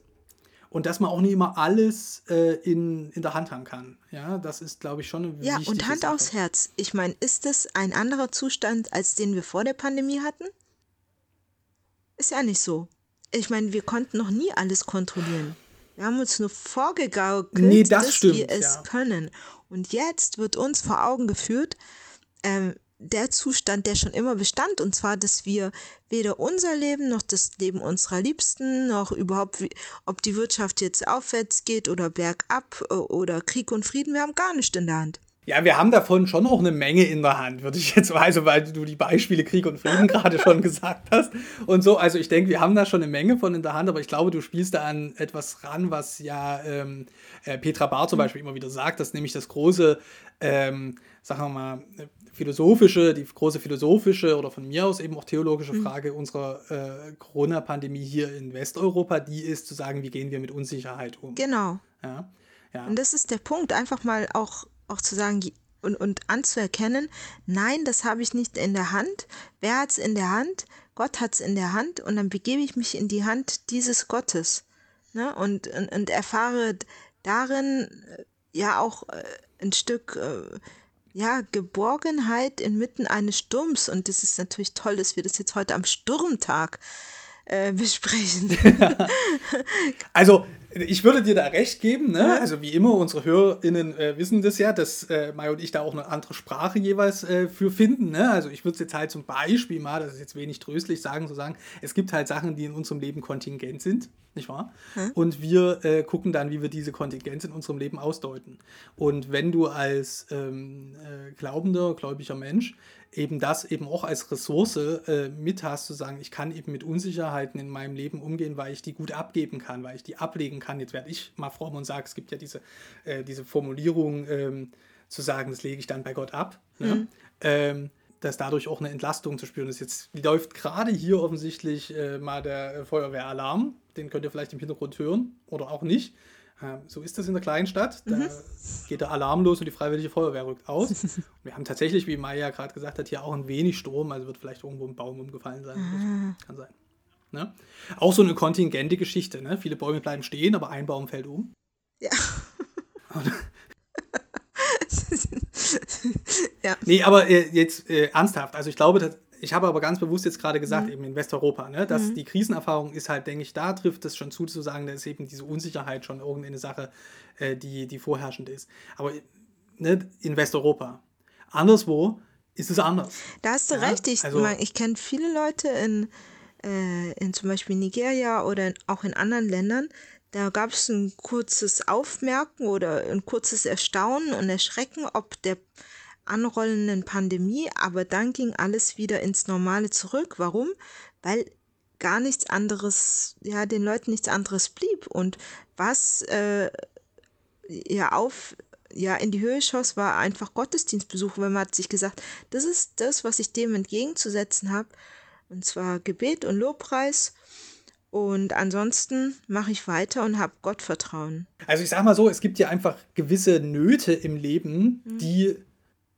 A: und dass man auch nie immer alles äh, in, in der Hand haben kann. Ja, das ist, glaube ich, schon eine
B: ja, und Hand
A: Sache.
B: aufs Herz. Ich meine, ist das ein anderer Zustand, als den wir vor der Pandemie hatten? Ist ja nicht so. Ich meine, wir konnten noch nie alles kontrollieren. Wir haben uns nur vorgegaukelt,
A: Nee, das
B: dass
A: stimmt,
B: wir es
A: ja.
B: können. Und jetzt wird uns vor Augen geführt, ähm, der Zustand, der schon immer bestand, und zwar, dass wir weder unser Leben noch das Leben unserer Liebsten, noch überhaupt, ob die Wirtschaft jetzt aufwärts geht oder bergab äh, oder Krieg und Frieden, wir haben gar nichts in der Hand.
A: Ja, wir haben davon schon auch eine Menge in der Hand, würde ich jetzt also, weil du die Beispiele Krieg und Frieden gerade schon gesagt hast und so. Also ich denke, wir haben da schon eine Menge von in der Hand, aber ich glaube, du spielst da an etwas ran, was ja ähm, äh, Petra Bar zum mhm. Beispiel immer wieder sagt, dass nämlich das große, ähm, sagen wir mal, philosophische, die große philosophische oder von mir aus eben auch theologische mhm. Frage unserer äh, Corona-Pandemie hier in Westeuropa, die ist zu sagen, wie gehen wir mit Unsicherheit um.
B: Genau. Ja. Ja. Und das ist der Punkt, einfach mal auch auch zu sagen und, und anzuerkennen, nein, das habe ich nicht in der Hand. Wer hat es in der Hand? Gott hat es in der Hand und dann begebe ich mich in die Hand dieses Gottes ne? und, und, und erfahre darin äh, ja auch äh, ein Stück äh, ja, Geborgenheit inmitten eines Sturms. Und das ist natürlich toll, dass wir das jetzt heute am Sturmtag äh, besprechen.
A: also ich würde dir da recht geben, ne? Also wie immer, unsere HörerInnen äh, wissen das ja, dass äh, Mai und ich da auch eine andere Sprache jeweils äh, für finden. Ne? Also ich würde es jetzt halt zum Beispiel mal, das ist jetzt wenig tröstlich sagen, zu sagen, es gibt halt Sachen, die in unserem Leben kontingent sind, nicht wahr? Hm? Und wir äh, gucken dann, wie wir diese Kontingenz in unserem Leben ausdeuten. Und wenn du als ähm, äh, glaubender, gläubiger Mensch eben das eben auch als Ressource äh, mit hast, zu sagen, ich kann eben mit Unsicherheiten in meinem Leben umgehen, weil ich die gut abgeben kann, weil ich die ablegen kann. Jetzt werde ich mal fromm und sage, es gibt ja diese, äh, diese Formulierung, ähm, zu sagen, das lege ich dann bei Gott ab. Ne? Mhm. Ähm, dass dadurch auch eine Entlastung zu spüren ist. Jetzt läuft gerade hier offensichtlich äh, mal der Feuerwehralarm. Den könnt ihr vielleicht im Hintergrund hören oder auch nicht. Ähm, so ist das in der kleinen Stadt. Da mhm. geht der Alarm los und die Freiwillige Feuerwehr rückt aus. wir haben tatsächlich, wie Maya gerade gesagt hat, hier auch ein wenig Sturm. Also wird vielleicht irgendwo ein Baum umgefallen sein. Mhm. Kann sein. Ne? Auch so eine kontingente Geschichte. Ne? Viele Bäume bleiben stehen, aber ein Baum fällt um. Ja. ja. Nee, aber äh, jetzt äh, ernsthaft. Also ich glaube, ich habe aber ganz bewusst jetzt gerade gesagt, mhm. eben in Westeuropa, ne, dass mhm. die Krisenerfahrung ist halt, denke ich, da trifft es schon zu, zu sagen, da ist eben diese Unsicherheit schon irgendeine Sache, äh, die, die vorherrschend ist. Aber ne, in Westeuropa. Anderswo ist es anders.
B: Da hast du ja? recht. Ich, also, ich kenne viele Leute in, äh, in zum Beispiel Nigeria oder in, auch in anderen Ländern, da gab es ein kurzes Aufmerken oder ein kurzes Erstaunen und Erschrecken, ob der anrollenden Pandemie, aber dann ging alles wieder ins Normale zurück. Warum? Weil gar nichts anderes, ja, den Leuten nichts anderes blieb. Und was äh, ja auf, ja, in die Höhe schoss, war einfach Gottesdienstbesuch, weil man hat sich gesagt, das ist das, was ich dem entgegenzusetzen habe. Und zwar Gebet und Lobpreis. Und ansonsten mache ich weiter und habe Gottvertrauen.
A: Also ich sage mal so, es gibt ja einfach gewisse Nöte im Leben, mhm. die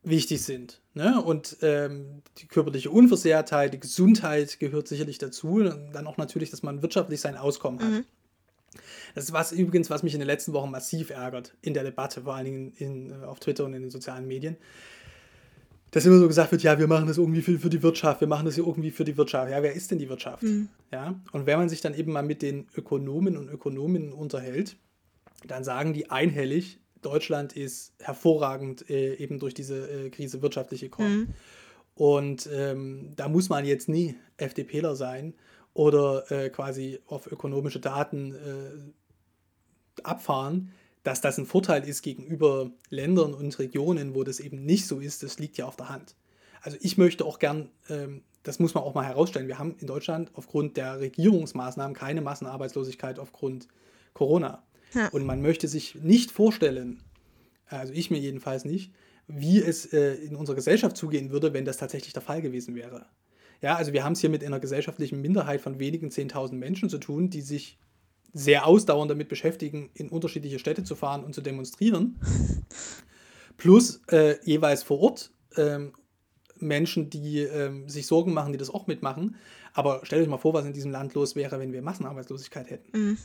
A: wichtig sind. Ne? Und ähm, die körperliche Unversehrtheit, die Gesundheit gehört sicherlich dazu. Und dann auch natürlich, dass man wirtschaftlich sein Auskommen hat. Mhm. Das ist was übrigens, was mich in den letzten Wochen massiv ärgert in der Debatte, vor allen Dingen in, äh, auf Twitter und in den sozialen Medien. Dass immer so gesagt wird, ja, wir machen das irgendwie für, für die Wirtschaft, wir machen das irgendwie für die Wirtschaft. Ja, wer ist denn die Wirtschaft? Mhm. Ja, und wenn man sich dann eben mal mit den Ökonomen und Ökonominnen unterhält, dann sagen die einhellig, Deutschland ist hervorragend äh, eben durch diese äh, Krise wirtschaftlich gekommen. Mhm. Und ähm, da muss man jetzt nie FDPler sein oder äh, quasi auf ökonomische Daten äh, abfahren. Dass das ein Vorteil ist gegenüber Ländern und Regionen, wo das eben nicht so ist, das liegt ja auf der Hand. Also ich möchte auch gern, ähm, das muss man auch mal herausstellen, wir haben in Deutschland aufgrund der Regierungsmaßnahmen keine Massenarbeitslosigkeit aufgrund Corona. Ja. Und man möchte sich nicht vorstellen, also ich mir jedenfalls nicht, wie es äh, in unserer Gesellschaft zugehen würde, wenn das tatsächlich der Fall gewesen wäre. Ja, also wir haben es hier mit einer gesellschaftlichen Minderheit von wenigen 10.000 Menschen zu tun, die sich sehr ausdauernd damit beschäftigen, in unterschiedliche Städte zu fahren und zu demonstrieren. Plus äh, jeweils vor Ort ähm, Menschen, die ähm, sich Sorgen machen, die das auch mitmachen. Aber stellt euch mal vor, was in diesem Land los wäre, wenn wir Massenarbeitslosigkeit hätten. Mhm.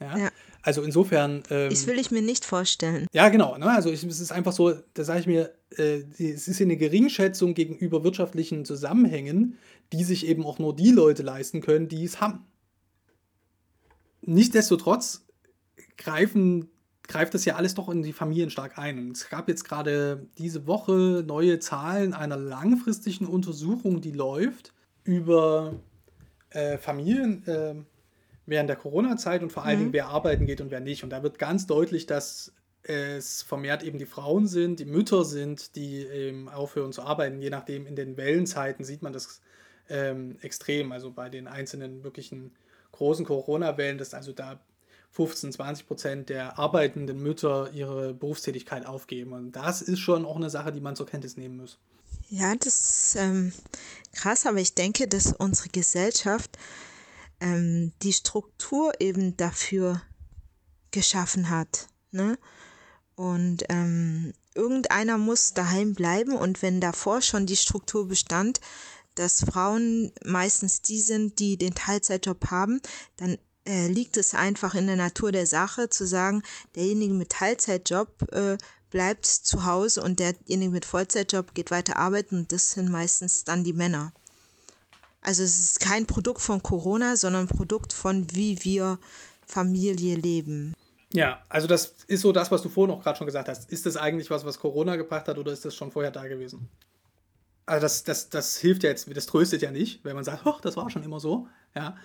A: Ja? ja? Also insofern.
B: Ähm, das will ich mir nicht vorstellen.
A: Ja, genau. Ne? Also ich, es ist einfach so, da sage ich mir, äh, es ist eine Geringschätzung gegenüber wirtschaftlichen Zusammenhängen, die sich eben auch nur die Leute leisten können, die es haben. Nichtsdestotrotz greifen greift das ja alles doch in die Familien stark ein. Und es gab jetzt gerade diese Woche neue Zahlen einer langfristigen Untersuchung, die läuft über äh, Familien äh, während der Corona-Zeit und vor allen mhm. Dingen, wer arbeiten geht und wer nicht. Und da wird ganz deutlich, dass es vermehrt eben die Frauen sind, die Mütter sind, die eben aufhören zu arbeiten. Je nachdem, in den Wellenzeiten sieht man das ähm, extrem. Also bei den einzelnen wirklichen großen Corona-Wellen, dass also da 15, 20 Prozent der arbeitenden Mütter ihre Berufstätigkeit aufgeben. Und das ist schon auch eine Sache, die man zur Kenntnis nehmen muss.
B: Ja, das ist ähm, krass, aber ich denke, dass unsere Gesellschaft ähm, die Struktur eben dafür geschaffen hat. Ne? Und ähm, irgendeiner muss daheim bleiben und wenn davor schon die Struktur bestand, dass Frauen meistens die sind, die den Teilzeitjob haben, dann äh, liegt es einfach in der Natur der Sache zu sagen, derjenige mit Teilzeitjob äh, bleibt zu Hause und derjenige mit Vollzeitjob geht weiter arbeiten und das sind meistens dann die Männer. Also es ist kein Produkt von Corona, sondern ein Produkt von wie wir Familie leben.
A: Ja, also das ist so das, was du vorhin auch gerade schon gesagt hast. Ist das eigentlich was, was Corona gebracht hat oder ist das schon vorher da gewesen? Also das, das, das hilft ja jetzt, das tröstet ja nicht, wenn man sagt, ach, das war schon immer so. Ja,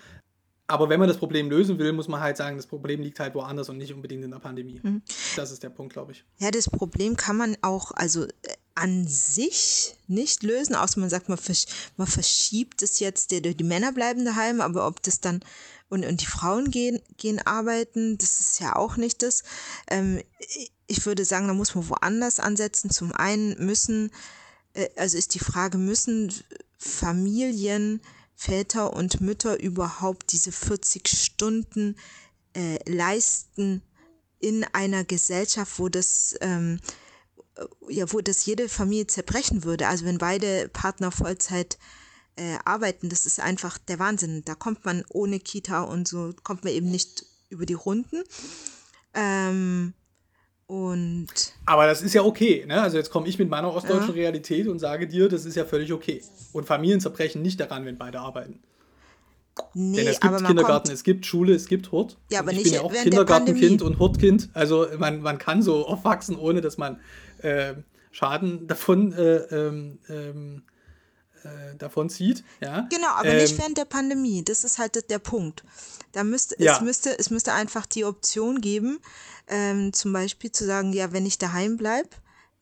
A: aber wenn man das Problem lösen will, muss man halt sagen, das Problem liegt halt woanders und nicht unbedingt in der Pandemie. Mhm. Das ist der Punkt, glaube ich.
B: Ja, das Problem kann man auch also äh, an sich nicht lösen, außer man sagt, man, versch man verschiebt es jetzt, die, die Männer bleiben daheim, aber ob das dann und, und die Frauen gehen, gehen arbeiten, das ist ja auch nicht das. Ähm, ich würde sagen, da muss man woanders ansetzen. Zum einen müssen, äh, also ist die Frage, müssen Familien Väter und Mütter überhaupt diese 40 Stunden äh, leisten in einer Gesellschaft, wo das ähm, ja, wo das jede Familie zerbrechen würde. Also wenn beide Partner Vollzeit äh, arbeiten, das ist einfach der Wahnsinn. Da kommt man ohne Kita und so, kommt man eben nicht über die Runden. Ähm, und
A: Aber das ist ja okay, ne? Also jetzt komme ich mit meiner ostdeutschen ja. Realität und sage dir, das ist ja völlig okay. Und Familien zerbrechen nicht daran, wenn beide arbeiten. Nee, Denn es gibt Kindergarten, es gibt Schule, es gibt Hort. Ja, aber ich nicht bin ja auch Kindergartenkind und Hortkind. Also man, man kann so aufwachsen, ohne dass man äh, Schaden davon, äh, ähm, ähm, äh, davon zieht. Ja?
B: Genau, aber nicht ähm, während der Pandemie. Das ist halt der Punkt. Da müsste, ja. es, müsste, es müsste einfach die Option geben, ähm, zum Beispiel zu sagen, ja, wenn ich daheim bleibe,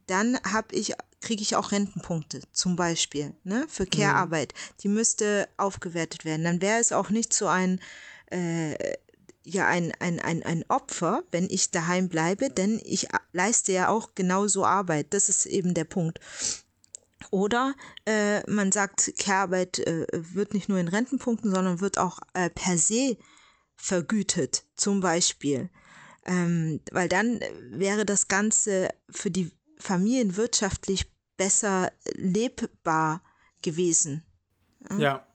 B: dann habe ich kriege ich auch Rentenpunkte, zum Beispiel, ne, für mhm. Care-Arbeit. Die müsste aufgewertet werden. Dann wäre es auch nicht so ein, äh, ja, ein, ein, ein, ein Opfer, wenn ich daheim bleibe, denn ich leiste ja auch genauso Arbeit. Das ist eben der Punkt. Oder äh, man sagt, Care-Arbeit äh, wird nicht nur in Rentenpunkten, sondern wird auch äh, per se vergütet, zum Beispiel. Ähm, weil dann wäre das Ganze für die Familien wirtschaftlich besser lebbar gewesen.
A: Ja. ja.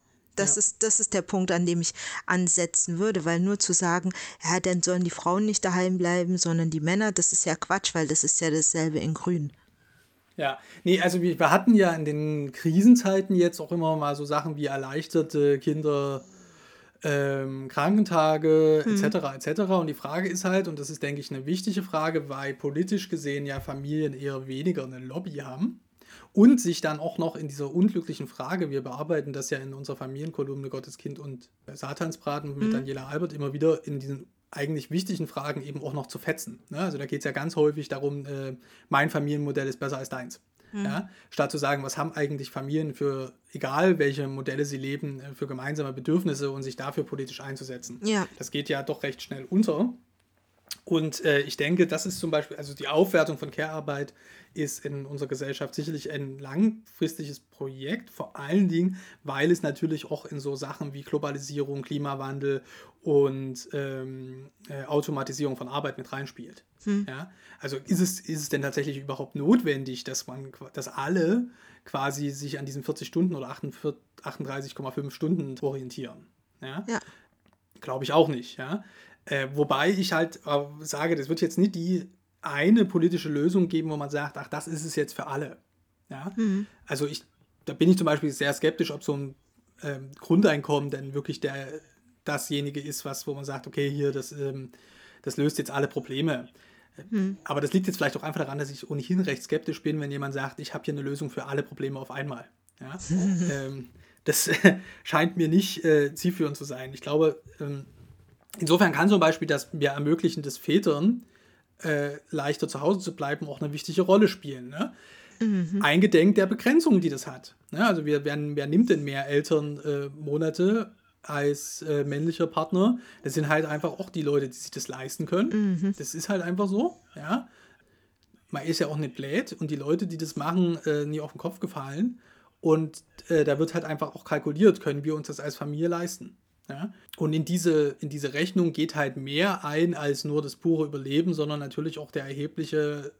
B: Das,
A: ja.
B: ist, das ist der Punkt, an dem ich ansetzen würde, weil nur zu sagen, ja, dann sollen die Frauen nicht daheim bleiben, sondern die Männer, das ist ja Quatsch, weil das ist ja dasselbe in Grün.
A: Ja, nee, also wir, wir hatten ja in den Krisenzeiten jetzt auch immer mal so Sachen wie erleichterte Kinder ähm, Krankentage etc. Mhm. etc. Und die Frage ist halt, und das ist, denke ich, eine wichtige Frage, weil politisch gesehen ja Familien eher weniger eine Lobby haben und sich dann auch noch in dieser unglücklichen Frage, wir bearbeiten das ja in unserer Familienkolumne Gotteskind und Satansbraten mit mhm. Daniela Albert immer wieder in diesen eigentlich wichtigen Fragen eben auch noch zu fetzen. Ne? Also da geht es ja ganz häufig darum, äh, mein Familienmodell ist besser als deins. Mhm. Ja? Statt zu sagen, was haben eigentlich Familien für, egal welche Modelle sie leben, äh, für gemeinsame Bedürfnisse und sich dafür politisch einzusetzen. Ja. Das geht ja doch recht schnell unter. Und äh, ich denke, das ist zum Beispiel, also die Aufwertung von Care-Arbeit ist in unserer Gesellschaft sicherlich ein langfristiges Projekt, vor allen Dingen, weil es natürlich auch in so Sachen wie Globalisierung, Klimawandel und ähm, äh, Automatisierung von Arbeit mit reinspielt. Hm. Ja? Also ist es, ist es denn tatsächlich überhaupt notwendig, dass man, dass alle quasi sich an diesen 40 Stunden oder 38,5 Stunden orientieren? Ja. ja. Glaube ich auch nicht, ja. Äh, wobei ich halt äh, sage, das wird jetzt nicht die eine politische Lösung geben, wo man sagt, ach, das ist es jetzt für alle. Ja? Mhm. Also ich, da bin ich zum Beispiel sehr skeptisch, ob so ein ähm, Grundeinkommen denn wirklich der, dasjenige ist, was, wo man sagt, okay, hier, das, ähm, das löst jetzt alle Probleme. Hm. Aber das liegt jetzt vielleicht auch einfach daran, dass ich ohnehin recht skeptisch bin, wenn jemand sagt, ich habe hier eine Lösung für alle Probleme auf einmal. Ja? ähm, das scheint mir nicht äh, zielführend zu sein. Ich glaube, ähm, insofern kann zum Beispiel das wir ermöglichen des Vätern äh, leichter zu Hause zu bleiben auch eine wichtige Rolle spielen. Ne? Mhm. Eingedenk der Begrenzungen, die das hat. Ne? Also wir, wer, wer nimmt denn mehr Elternmonate äh, als äh, männlicher Partner? Das sind halt einfach auch die Leute, die sich das leisten können. Mhm. Das ist halt einfach so. Ja? Man ist ja auch nicht blöd und die Leute, die das machen, äh, nie auf den Kopf gefallen. Und äh, da wird halt einfach auch kalkuliert, können wir uns das als Familie leisten. Ja? Und in diese, in diese Rechnung geht halt mehr ein als nur das pure Überleben, sondern natürlich auch der erhebliche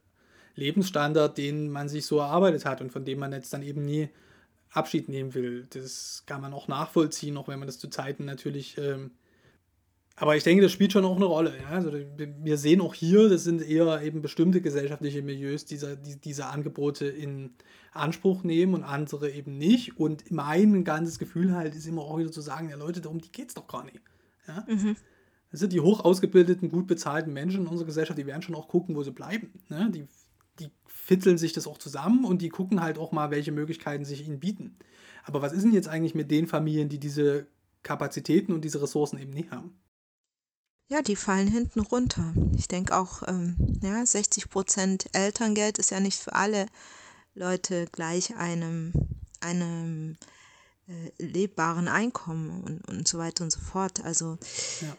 A: Lebensstandard, den man sich so erarbeitet hat und von dem man jetzt dann eben nie Abschied nehmen will. Das kann man auch nachvollziehen, auch wenn man das zu Zeiten natürlich. Ähm aber ich denke, das spielt schon auch eine Rolle. Ja? Also wir sehen auch hier, das sind eher eben bestimmte gesellschaftliche Milieus, die diese, diese Angebote in Anspruch nehmen und andere eben nicht. Und mein ganzes Gefühl halt ist immer auch wieder zu sagen, ja Leute, darum geht es doch gar nicht. Ja? Mhm. Also die hoch ausgebildeten, gut bezahlten Menschen in unserer Gesellschaft, die werden schon auch gucken, wo sie bleiben. Ne? Die die fitzeln sich das auch zusammen und die gucken halt auch mal, welche Möglichkeiten sich ihnen bieten. Aber was ist denn jetzt eigentlich mit den Familien, die diese Kapazitäten und diese Ressourcen eben nicht haben?
B: Ja, die fallen hinten runter. Ich denke auch, ähm, ja, 60 Prozent Elterngeld ist ja nicht für alle Leute gleich einem, einem äh, lebbaren Einkommen und, und so weiter und so fort. Also ja.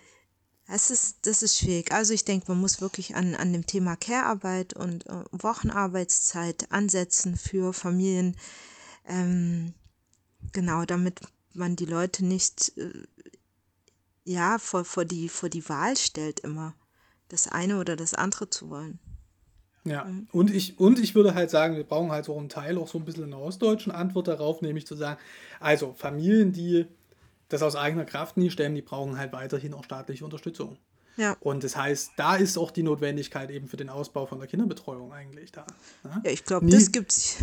B: Das ist, das ist schwierig. Also ich denke, man muss wirklich an, an dem Thema Care-Arbeit und äh, Wochenarbeitszeit ansetzen für Familien. Ähm, genau, damit man die Leute nicht äh, ja, vor, vor, die, vor die Wahl stellt, immer das eine oder das andere zu wollen.
A: Ja, mhm. und ich, und ich würde halt sagen, wir brauchen halt so einen Teil auch so ein bisschen eine ostdeutschen Antwort darauf, nämlich zu sagen, also Familien, die das aus eigener Kraft nie stemmen, die brauchen halt weiterhin auch staatliche Unterstützung. Ja. Und das heißt, da ist auch die Notwendigkeit eben für den Ausbau von der Kinderbetreuung eigentlich da.
B: Ne? Ja, ich glaube, das gibt's.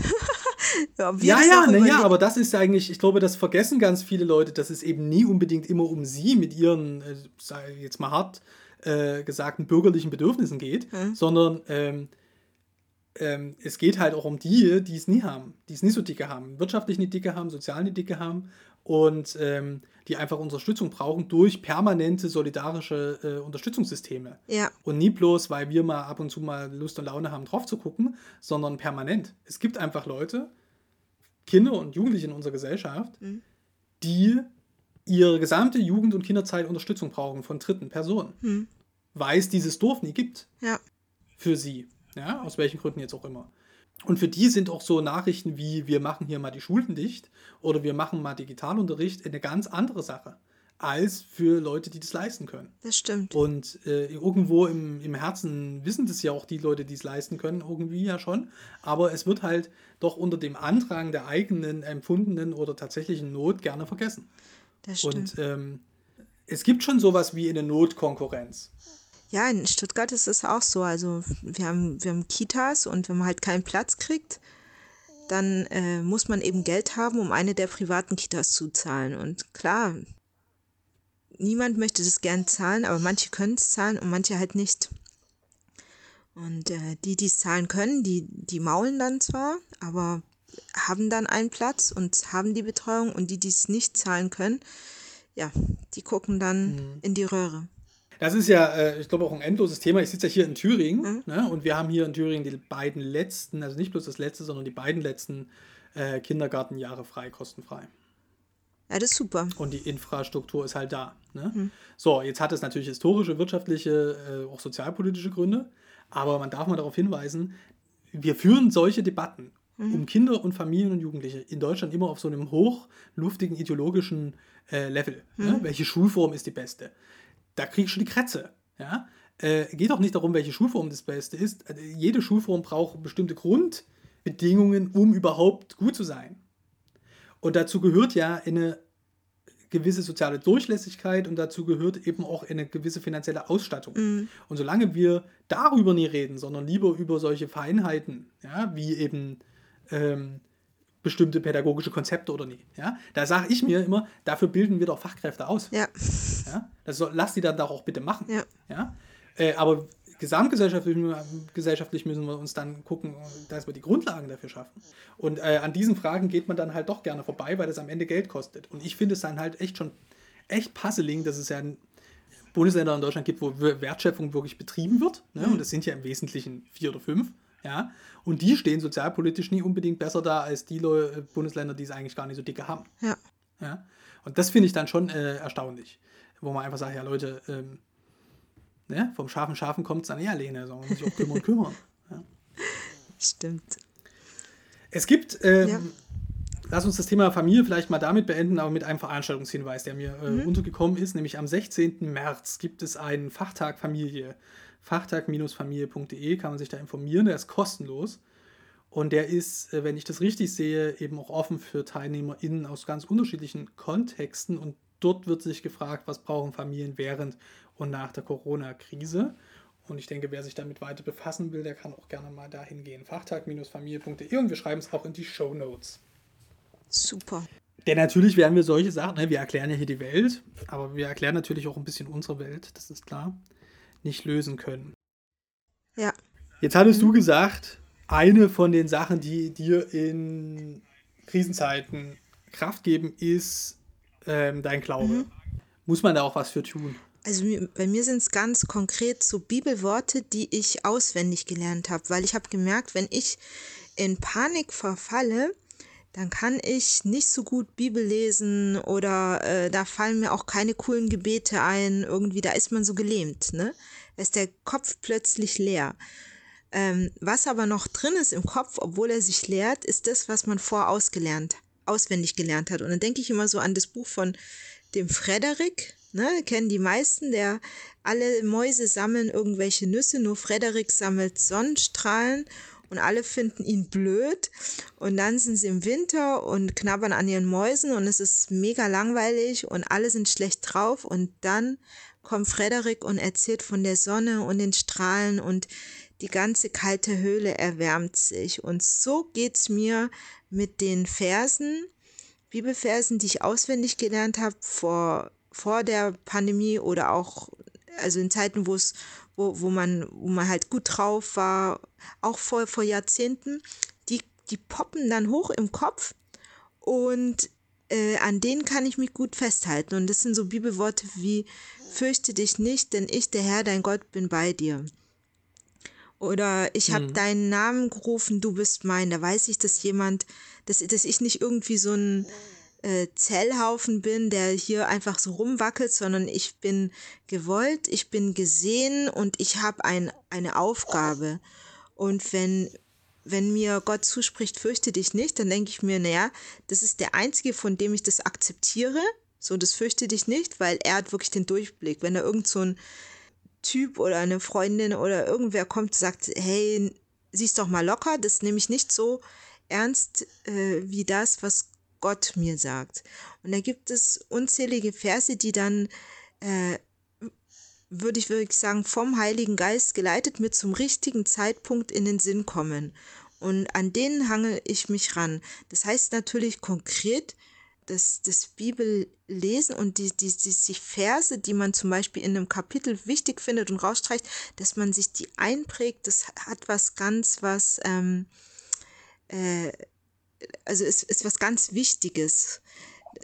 A: ja, ja, ja, na, ja, aber das ist eigentlich, ich glaube, das vergessen ganz viele Leute, dass es eben nie unbedingt immer um sie mit ihren, äh, sei jetzt mal hart äh, gesagten bürgerlichen Bedürfnissen geht, mhm. sondern ähm, ähm, es geht halt auch um die, die es nie haben, die es nicht so dicke haben, wirtschaftlich nicht dicke haben, sozial nicht dicke haben und ähm, die einfach Unterstützung brauchen durch permanente solidarische äh, Unterstützungssysteme. Ja. Und nie bloß, weil wir mal ab und zu mal Lust und Laune haben, drauf zu gucken, sondern permanent. Es gibt einfach Leute, Kinder und Jugendliche in unserer Gesellschaft, mhm. die ihre gesamte Jugend- und Kinderzeit Unterstützung brauchen von dritten Personen. Mhm. Weil es dieses Dorf nie gibt. Ja. Für sie. Ja, aus welchen Gründen jetzt auch immer. Und für die sind auch so Nachrichten wie, wir machen hier mal die Schulen dicht oder wir machen mal Digitalunterricht eine ganz andere Sache als für Leute, die das leisten können.
B: Das stimmt.
A: Und äh, irgendwo im, im Herzen wissen das ja auch die Leute, die es leisten können, irgendwie ja schon. Aber es wird halt doch unter dem Andrang der eigenen empfundenen oder tatsächlichen Not gerne vergessen. Das stimmt. Und ähm, es gibt schon sowas wie eine Notkonkurrenz.
B: Ja, in Stuttgart ist es auch so. Also wir haben, wir haben Kitas und wenn man halt keinen Platz kriegt, dann äh, muss man eben Geld haben, um eine der privaten Kitas zu zahlen. Und klar, niemand möchte das gern zahlen, aber manche können es zahlen und manche halt nicht. Und äh, die, die es zahlen können, die, die maulen dann zwar, aber haben dann einen Platz und haben die Betreuung und die, die es nicht zahlen können, ja, die gucken dann mhm. in die Röhre.
A: Das ist ja, äh, ich glaube, auch ein endloses Thema. Ich sitze ja hier in Thüringen mhm. ne? und wir haben hier in Thüringen die beiden letzten, also nicht bloß das letzte, sondern die beiden letzten äh, Kindergartenjahre frei, kostenfrei.
B: Ja, das ist super.
A: Und die Infrastruktur ist halt da. Ne? Mhm. So, jetzt hat es natürlich historische, wirtschaftliche, äh, auch sozialpolitische Gründe, aber man darf mal darauf hinweisen, wir führen solche Debatten mhm. um Kinder und Familien und Jugendliche in Deutschland immer auf so einem hochluftigen ideologischen äh, Level. Ne? Mhm. Welche Schulform ist die beste? Da kriege ich schon die Kratze. Ja? Äh, geht auch nicht darum, welche Schulform das Beste ist. Also jede Schulform braucht bestimmte Grundbedingungen, um überhaupt gut zu sein. Und dazu gehört ja eine gewisse soziale Durchlässigkeit und dazu gehört eben auch eine gewisse finanzielle Ausstattung. Mhm. Und solange wir darüber nie reden, sondern lieber über solche Feinheiten, ja, wie eben ähm, bestimmte pädagogische Konzepte oder nicht. Ja? Da sage ich mir immer, dafür bilden wir doch Fachkräfte aus. Ja. ja? Das soll, lass die dann doch auch bitte machen. Ja. ja? Äh, aber gesamtgesellschaftlich gesellschaftlich müssen wir uns dann gucken, dass wir die Grundlagen dafür schaffen. Und äh, an diesen Fragen geht man dann halt doch gerne vorbei, weil das am Ende Geld kostet. Und ich finde es dann halt echt schon echt puzzling, dass es ja Bundesländer in Deutschland gibt, wo Wertschöpfung wirklich betrieben wird. Ne? Und das sind ja im Wesentlichen vier oder fünf. Ja? Und die stehen sozialpolitisch nie unbedingt besser da als die Leute, Bundesländer, die es eigentlich gar nicht so dicke haben. Ja. ja? Und das finde ich dann schon äh, erstaunlich, wo man einfach sagt, ja Leute, ähm, ne? vom scharfen Schafen kommt es dann eher alleine, sondern muss sich auch kümmern, kümmern. Ja?
B: Stimmt.
A: Es gibt ähm, ja lass uns das Thema Familie vielleicht mal damit beenden, aber mit einem Veranstaltungshinweis, der mir äh, mhm. untergekommen ist. Nämlich am 16. März gibt es einen Fachtag Familie. Fachtag-familie.de kann man sich da informieren. Der ist kostenlos. Und der ist, äh, wenn ich das richtig sehe, eben auch offen für TeilnehmerInnen aus ganz unterschiedlichen Kontexten. Und dort wird sich gefragt, was brauchen Familien während und nach der Corona-Krise. Und ich denke, wer sich damit weiter befassen will, der kann auch gerne mal dahin gehen. Fachtag-familie.de und wir schreiben es auch in die Show Notes.
B: Super.
A: Denn natürlich werden wir solche Sachen, ne, wir erklären ja hier die Welt, aber wir erklären natürlich auch ein bisschen unsere Welt, das ist klar, nicht lösen können.
B: Ja.
A: Jetzt hattest mhm. du gesagt, eine von den Sachen, die dir in Krisenzeiten Kraft geben, ist ähm, dein Glaube. Mhm. Muss man da auch was für tun?
B: Also bei mir sind es ganz konkret so Bibelworte, die ich auswendig gelernt habe, weil ich habe gemerkt, wenn ich in Panik verfalle, dann kann ich nicht so gut Bibel lesen oder äh, da fallen mir auch keine coolen Gebete ein. Irgendwie, da ist man so gelähmt, ne? Da ist der Kopf plötzlich leer. Ähm, was aber noch drin ist im Kopf, obwohl er sich leert, ist das, was man vorher ausgelernt, auswendig gelernt hat. Und dann denke ich immer so an das Buch von dem Frederik, ne, kennen die meisten, der alle Mäuse sammeln irgendwelche Nüsse, nur Frederik sammelt Sonnenstrahlen und alle finden ihn blöd. Und dann sind sie im Winter und knabbern an ihren Mäusen und es ist mega langweilig und alle sind schlecht drauf. Und dann kommt Frederik und erzählt von der Sonne und den Strahlen und die ganze kalte Höhle erwärmt sich. Und so geht's mir mit den Versen, Bibelversen, die ich auswendig gelernt habe vor vor der Pandemie oder auch also in Zeiten, wo es wo, wo, man, wo man halt gut drauf war, auch vor, vor Jahrzehnten, die, die poppen dann hoch im Kopf und äh, an denen kann ich mich gut festhalten. Und das sind so Bibelworte wie, fürchte dich nicht, denn ich, der Herr, dein Gott, bin bei dir. Oder ich habe mhm. deinen Namen gerufen, du bist mein. Da weiß ich, dass jemand, dass, dass ich nicht irgendwie so ein äh, Zellhaufen bin, der hier einfach so rumwackelt, sondern ich bin gewollt, ich bin gesehen und ich habe ein, eine Aufgabe. Und wenn, wenn mir Gott zuspricht, fürchte dich nicht, dann denke ich mir, naja, das ist der Einzige, von dem ich das akzeptiere. So, das fürchte dich nicht, weil er hat wirklich den Durchblick. Wenn da irgend so ein Typ oder eine Freundin oder irgendwer kommt, sagt, hey, siehst doch mal locker, das nehme ich nicht so ernst äh, wie das, was Gott mir sagt. Und da gibt es unzählige Verse, die dann, äh, würde ich wirklich sagen, vom Heiligen Geist geleitet mir zum richtigen Zeitpunkt in den Sinn kommen. Und an denen hange ich mich ran. Das heißt natürlich konkret, dass das Bibellesen und die, die, die, die Verse, die man zum Beispiel in einem Kapitel wichtig findet und rausstreicht, dass man sich die einprägt, das hat was ganz, was ähm, äh, also ist, ist was ganz Wichtiges.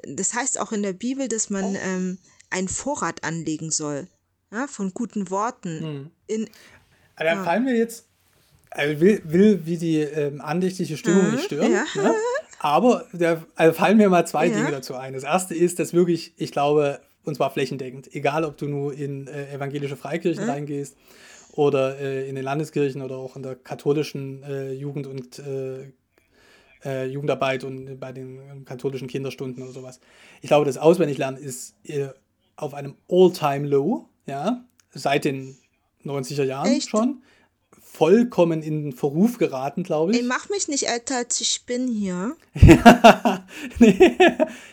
B: Das heißt auch in der Bibel, dass man ähm, einen Vorrat anlegen soll ja, von guten Worten. Hm. In,
A: da ja. fallen wir jetzt, also will, will wie die ähm, andächtliche Stimmung nicht stören. Ja. Ne? Aber da also fallen mir mal zwei Dinge dazu ein. Das erste ist, dass wirklich, ich glaube, und zwar flächendeckend, egal ob du nur in äh, evangelische Freikirchen mhm. reingehst oder äh, in den Landeskirchen oder auch in der katholischen äh, Jugend- und äh, Jugendarbeit und bei den katholischen Kinderstunden oder sowas. Ich glaube, das Auswendiglernen ist äh, auf einem All-Time-Low, ja, seit den 90er Jahren Echt? schon. Vollkommen in Verruf geraten, glaube ich.
B: Ey, mach mich nicht älter als ich bin hier.
A: nee,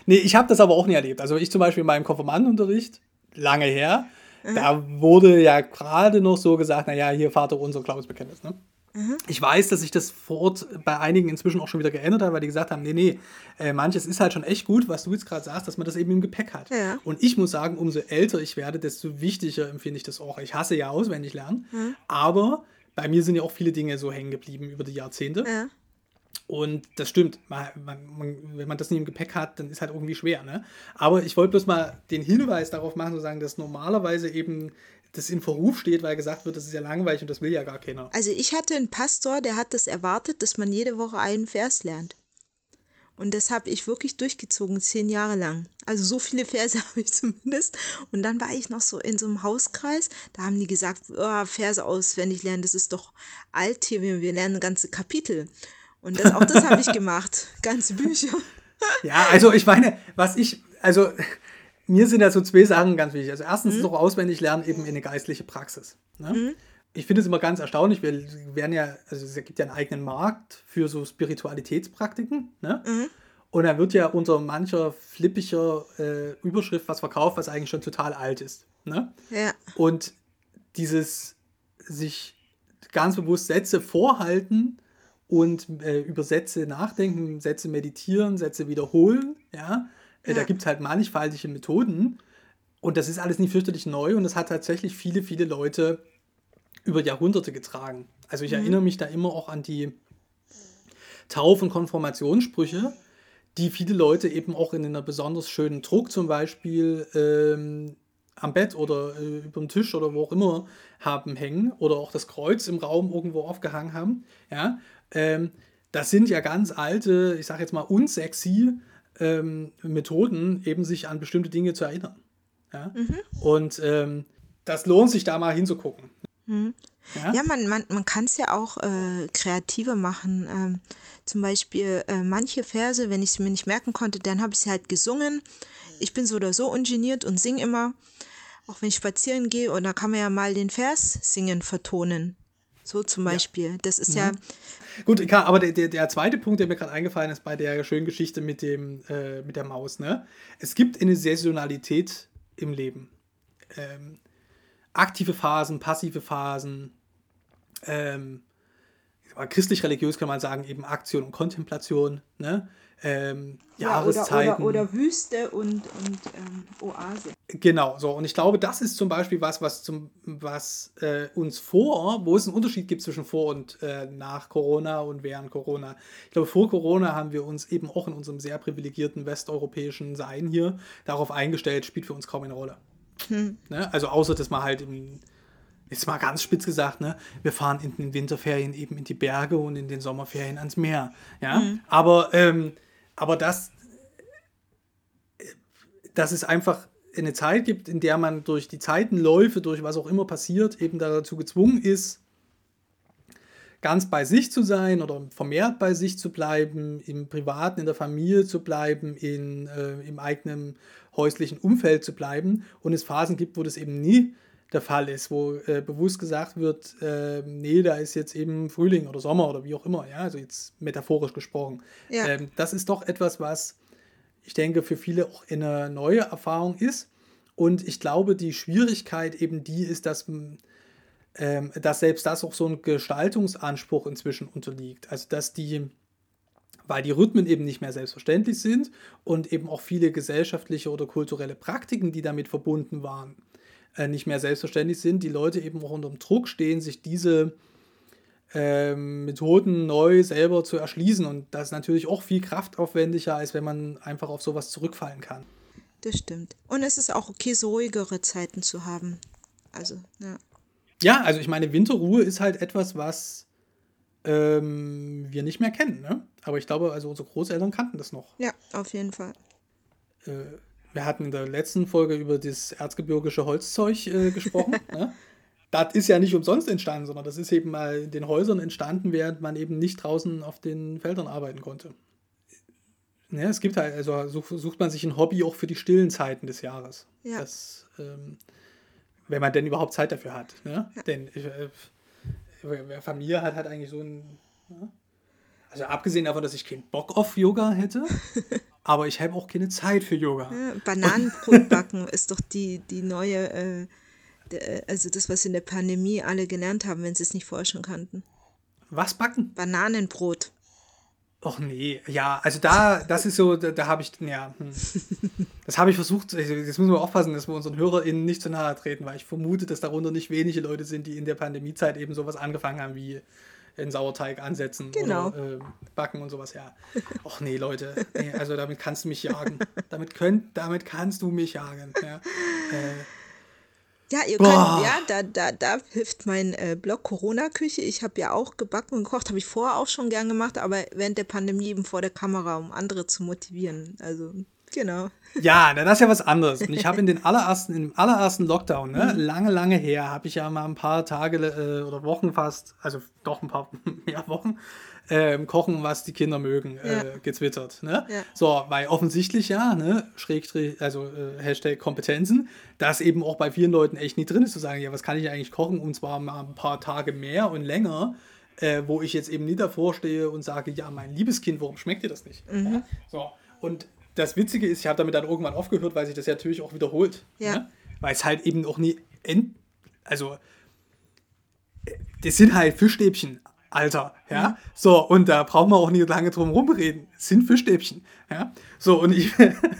A: nee, ich habe das aber auch nie erlebt. Also ich zum Beispiel in meinem Konfirmandenunterricht, lange her, mhm. da wurde ja gerade noch so gesagt, naja, hier Vater unser Glaubensbekenntnis, ne? Ich weiß, dass sich das vor Ort bei einigen inzwischen auch schon wieder geändert hat, weil die gesagt haben, nee, nee, äh, manches ist halt schon echt gut, was du jetzt gerade sagst, dass man das eben im Gepäck hat.
B: Ja.
A: Und ich muss sagen, umso älter ich werde, desto wichtiger empfinde ich das auch. Ich hasse ja auswendig lernen, aber bei mir sind ja auch viele Dinge so hängen geblieben über die Jahrzehnte.
B: Ja.
A: Und das stimmt. Man, man, wenn man das nicht im Gepäck hat, dann ist halt irgendwie schwer. Ne? Aber ich wollte bloß mal den Hinweis darauf machen, zu sagen, dass normalerweise eben das in Verruf steht, weil gesagt wird, das ist ja langweilig und das will ja gar keiner.
B: Also ich hatte einen Pastor, der hat das erwartet, dass man jede Woche einen Vers lernt. Und das habe ich wirklich durchgezogen, zehn Jahre lang. Also so viele Verse habe ich zumindest. Und dann war ich noch so in so einem Hauskreis. Da haben die gesagt, oh, Verse auswendig lernen, das ist doch alt hier, wir lernen ganze Kapitel. Und das, auch das habe ich gemacht, ganze Bücher.
A: Ja, also ich meine, was ich, also mir sind ja so zwei Sachen ganz wichtig. Also erstens ist auch auswendig lernen eben eine geistliche Praxis. Ne? Ich finde es immer ganz erstaunlich, wir werden ja, also es gibt ja einen eigenen Markt für so Spiritualitätspraktiken. Ne? Und da wird ja unter mancher flippiger äh, Überschrift was verkauft, was eigentlich schon total alt ist. Ne?
B: Ja.
A: Und dieses sich ganz bewusst Sätze vorhalten und äh, über Sätze nachdenken, Sätze meditieren, Sätze wiederholen, ja, äh, da
B: Ja.
A: gibt es halt mannigfaltige Methoden und das ist alles nicht fürchterlich neu und das hat tatsächlich viele, viele Leute über Jahrhunderte getragen. Also ich erinnere mich da immer auch an die Tauf- und Konformationssprüche, die viele Leute eben auch in einer besonders schönen Druck zum Beispiel ähm, am Bett oder äh, über dem Tisch oder wo auch immer haben hängen oder auch das Kreuz im Raum irgendwo aufgehangen haben. Ja, ähm, das sind ja ganz alte, ich sage jetzt mal unsexy ähm, Methoden, eben sich an bestimmte Dinge zu erinnern. Ja? Und ähm, das lohnt sich da mal hinzugucken. Ja?
B: Ja, man, man, man kann es ja auch äh, kreativer machen. Ähm, zum Beispiel äh, manche Verse, wenn ich sie mir nicht merken konnte, dann habe ich sie halt gesungen. Ich bin so oder so ungeniert und singe immer, auch wenn ich spazieren gehe. Und da kann man ja mal den Vers singen, vertonen. So zum Beispiel. Das ist ja,
A: Gut, klar, aber der, der, der zweite Punkt, der mir gerade eingefallen ist bei der schönen Geschichte mit, dem, äh, mit der Maus, ne? Es gibt eine Saisonalität im Leben. Ähm, aktive Phasen, passive Phasen, ähm, christlich-religiös kann man sagen, eben Aktion und Kontemplation, ne? Ähm,
B: ja oder,
A: Jahreszeiten.
B: oder, oder Wüste und, und ähm, Oase.
A: Genau, so. Und ich glaube, das ist zum Beispiel was, was, zum, was äh, uns vor, wo es einen Unterschied gibt zwischen vor und äh, nach Corona und während Corona. Ich glaube, vor Corona haben wir uns eben auch in unserem sehr privilegierten westeuropäischen Sein hier darauf eingestellt, spielt für uns kaum eine Rolle. Ne? Also außer, dass man halt im, jetzt mal ganz spitz gesagt, ne, wir fahren in den Winterferien eben in die Berge und in den Sommerferien ans Meer. Ja, aber, ähm, aber das, dass es einfach eine Zeit gibt, in der man durch die Zeitenläufe, durch was auch immer passiert, eben dazu gezwungen ist, ganz bei sich zu sein oder vermehrt bei sich zu bleiben, im Privaten, in der Familie zu bleiben, in, äh, im eigenen häuslichen Umfeld zu bleiben. Und es Phasen gibt, wo das eben nie der Fall ist, wo äh, bewusst gesagt wird, äh, nee, da ist jetzt eben Frühling oder Sommer oder wie auch immer, ja, also jetzt metaphorisch gesprochen.
B: Ja.
A: Ähm, das ist doch etwas, was ich denke, für viele auch eine neue Erfahrung ist. Und ich glaube, die Schwierigkeit eben die ist, dass, ähm, dass selbst das auch so ein Gestaltungsanspruch inzwischen unterliegt. Also dass die, weil die Rhythmen eben nicht mehr selbstverständlich sind und eben auch viele gesellschaftliche oder kulturelle Praktiken, die damit verbunden waren, äh, nicht mehr selbstverständlich sind, die Leute eben auch unter dem Druck stehen, sich diese ähm, Methoden neu selber zu erschließen. Und das ist natürlich auch viel kraftaufwendiger, als wenn man einfach auf sowas zurückfallen kann.
B: Das stimmt. Und es ist auch okay, so ruhigere Zeiten zu haben. Also, ja.
A: Ja, also ich meine, Winterruhe ist halt etwas, was ähm, wir nicht mehr kennen. Ne? Aber ich glaube, also unsere Großeltern kannten das noch.
B: Ja, auf jeden Fall.
A: Äh, wir hatten in der letzten Folge über das erzgebirgische Holzzeug äh, gesprochen. ne? Das ist ja nicht umsonst entstanden, sondern das ist eben mal in den Häusern entstanden, während man eben nicht draußen auf den Feldern arbeiten konnte. Ja, es gibt halt, also such, sucht man sich ein Hobby auch für die stillen Zeiten des Jahres.
B: Ja.
A: Das, ähm, wenn man denn überhaupt Zeit dafür hat. Ne? Denn äh, wer Familie hat, hat eigentlich so ein. Ja? Also abgesehen davon, dass ich keinen Bock auf Yoga hätte, aber ich habe auch keine Zeit für Yoga.
B: Ja, Bananenbrot backen ist doch die, die neue, äh, der, also das, was in der Pandemie alle gelernt haben, wenn sie es nicht vorher schon kannten.
A: Was backen?
B: Bananenbrot.
A: Och nee, ja, also da, das ist so, da, da habe ich, ja, hm. das habe ich versucht, jetzt müssen wir aufpassen, dass wir unseren HörerInnen nicht zu nahe treten, weil ich vermute, dass darunter nicht wenige Leute sind, die in der Pandemiezeit eben sowas angefangen haben wie einen Sauerteig ansetzen
B: Genau.
A: oder äh, backen und sowas, ja. Och nee, Leute, nee, also damit kannst du mich jagen. Damit, könnt, damit kannst du mich jagen, ja. Äh,
B: Ja, ihr könnt,
A: Boah.
B: ja, da, da, da hilft mein äh, Blog Corona-Küche. Ich habe ja auch gebacken und gekocht, habe ich vorher auch schon gern gemacht, aber während der Pandemie eben vor der Kamera, um andere zu motivieren. Also, genau.
A: Ja, na, das ist ja was anderes. Und ich habe in den allerersten, im allerersten Lockdown, ne, lange, lange her, habe ich ja mal ein paar Tage äh, oder Wochen fast, also doch ein paar mehr Wochen, ähm, kochen, was die Kinder mögen, äh,
B: Ja.
A: gezwittert. Ne?
B: Ja.
A: So, weil offensichtlich ja, ne, Schrägstrich, also äh, Hashtag Kompetenzen, das eben auch bei vielen Leuten echt nicht drin ist, zu sagen, ja, was kann ich eigentlich kochen und zwar mal ein paar Tage mehr und länger, äh, wo ich jetzt eben nicht davor stehe und sage, ja, mein liebes Kind, warum schmeckt dir das nicht? Ja? So, und das Witzige ist, ich habe damit dann irgendwann aufgehört, weil sich das ja natürlich auch wiederholt.
B: Ja.
A: Ne? Weil es halt eben auch nie end, also das sind halt Fischstäbchen, Alter, ja. So, und da brauchen wir auch nicht lange drum rumreden. Es sind Fischstäbchen, ja. So, und ich,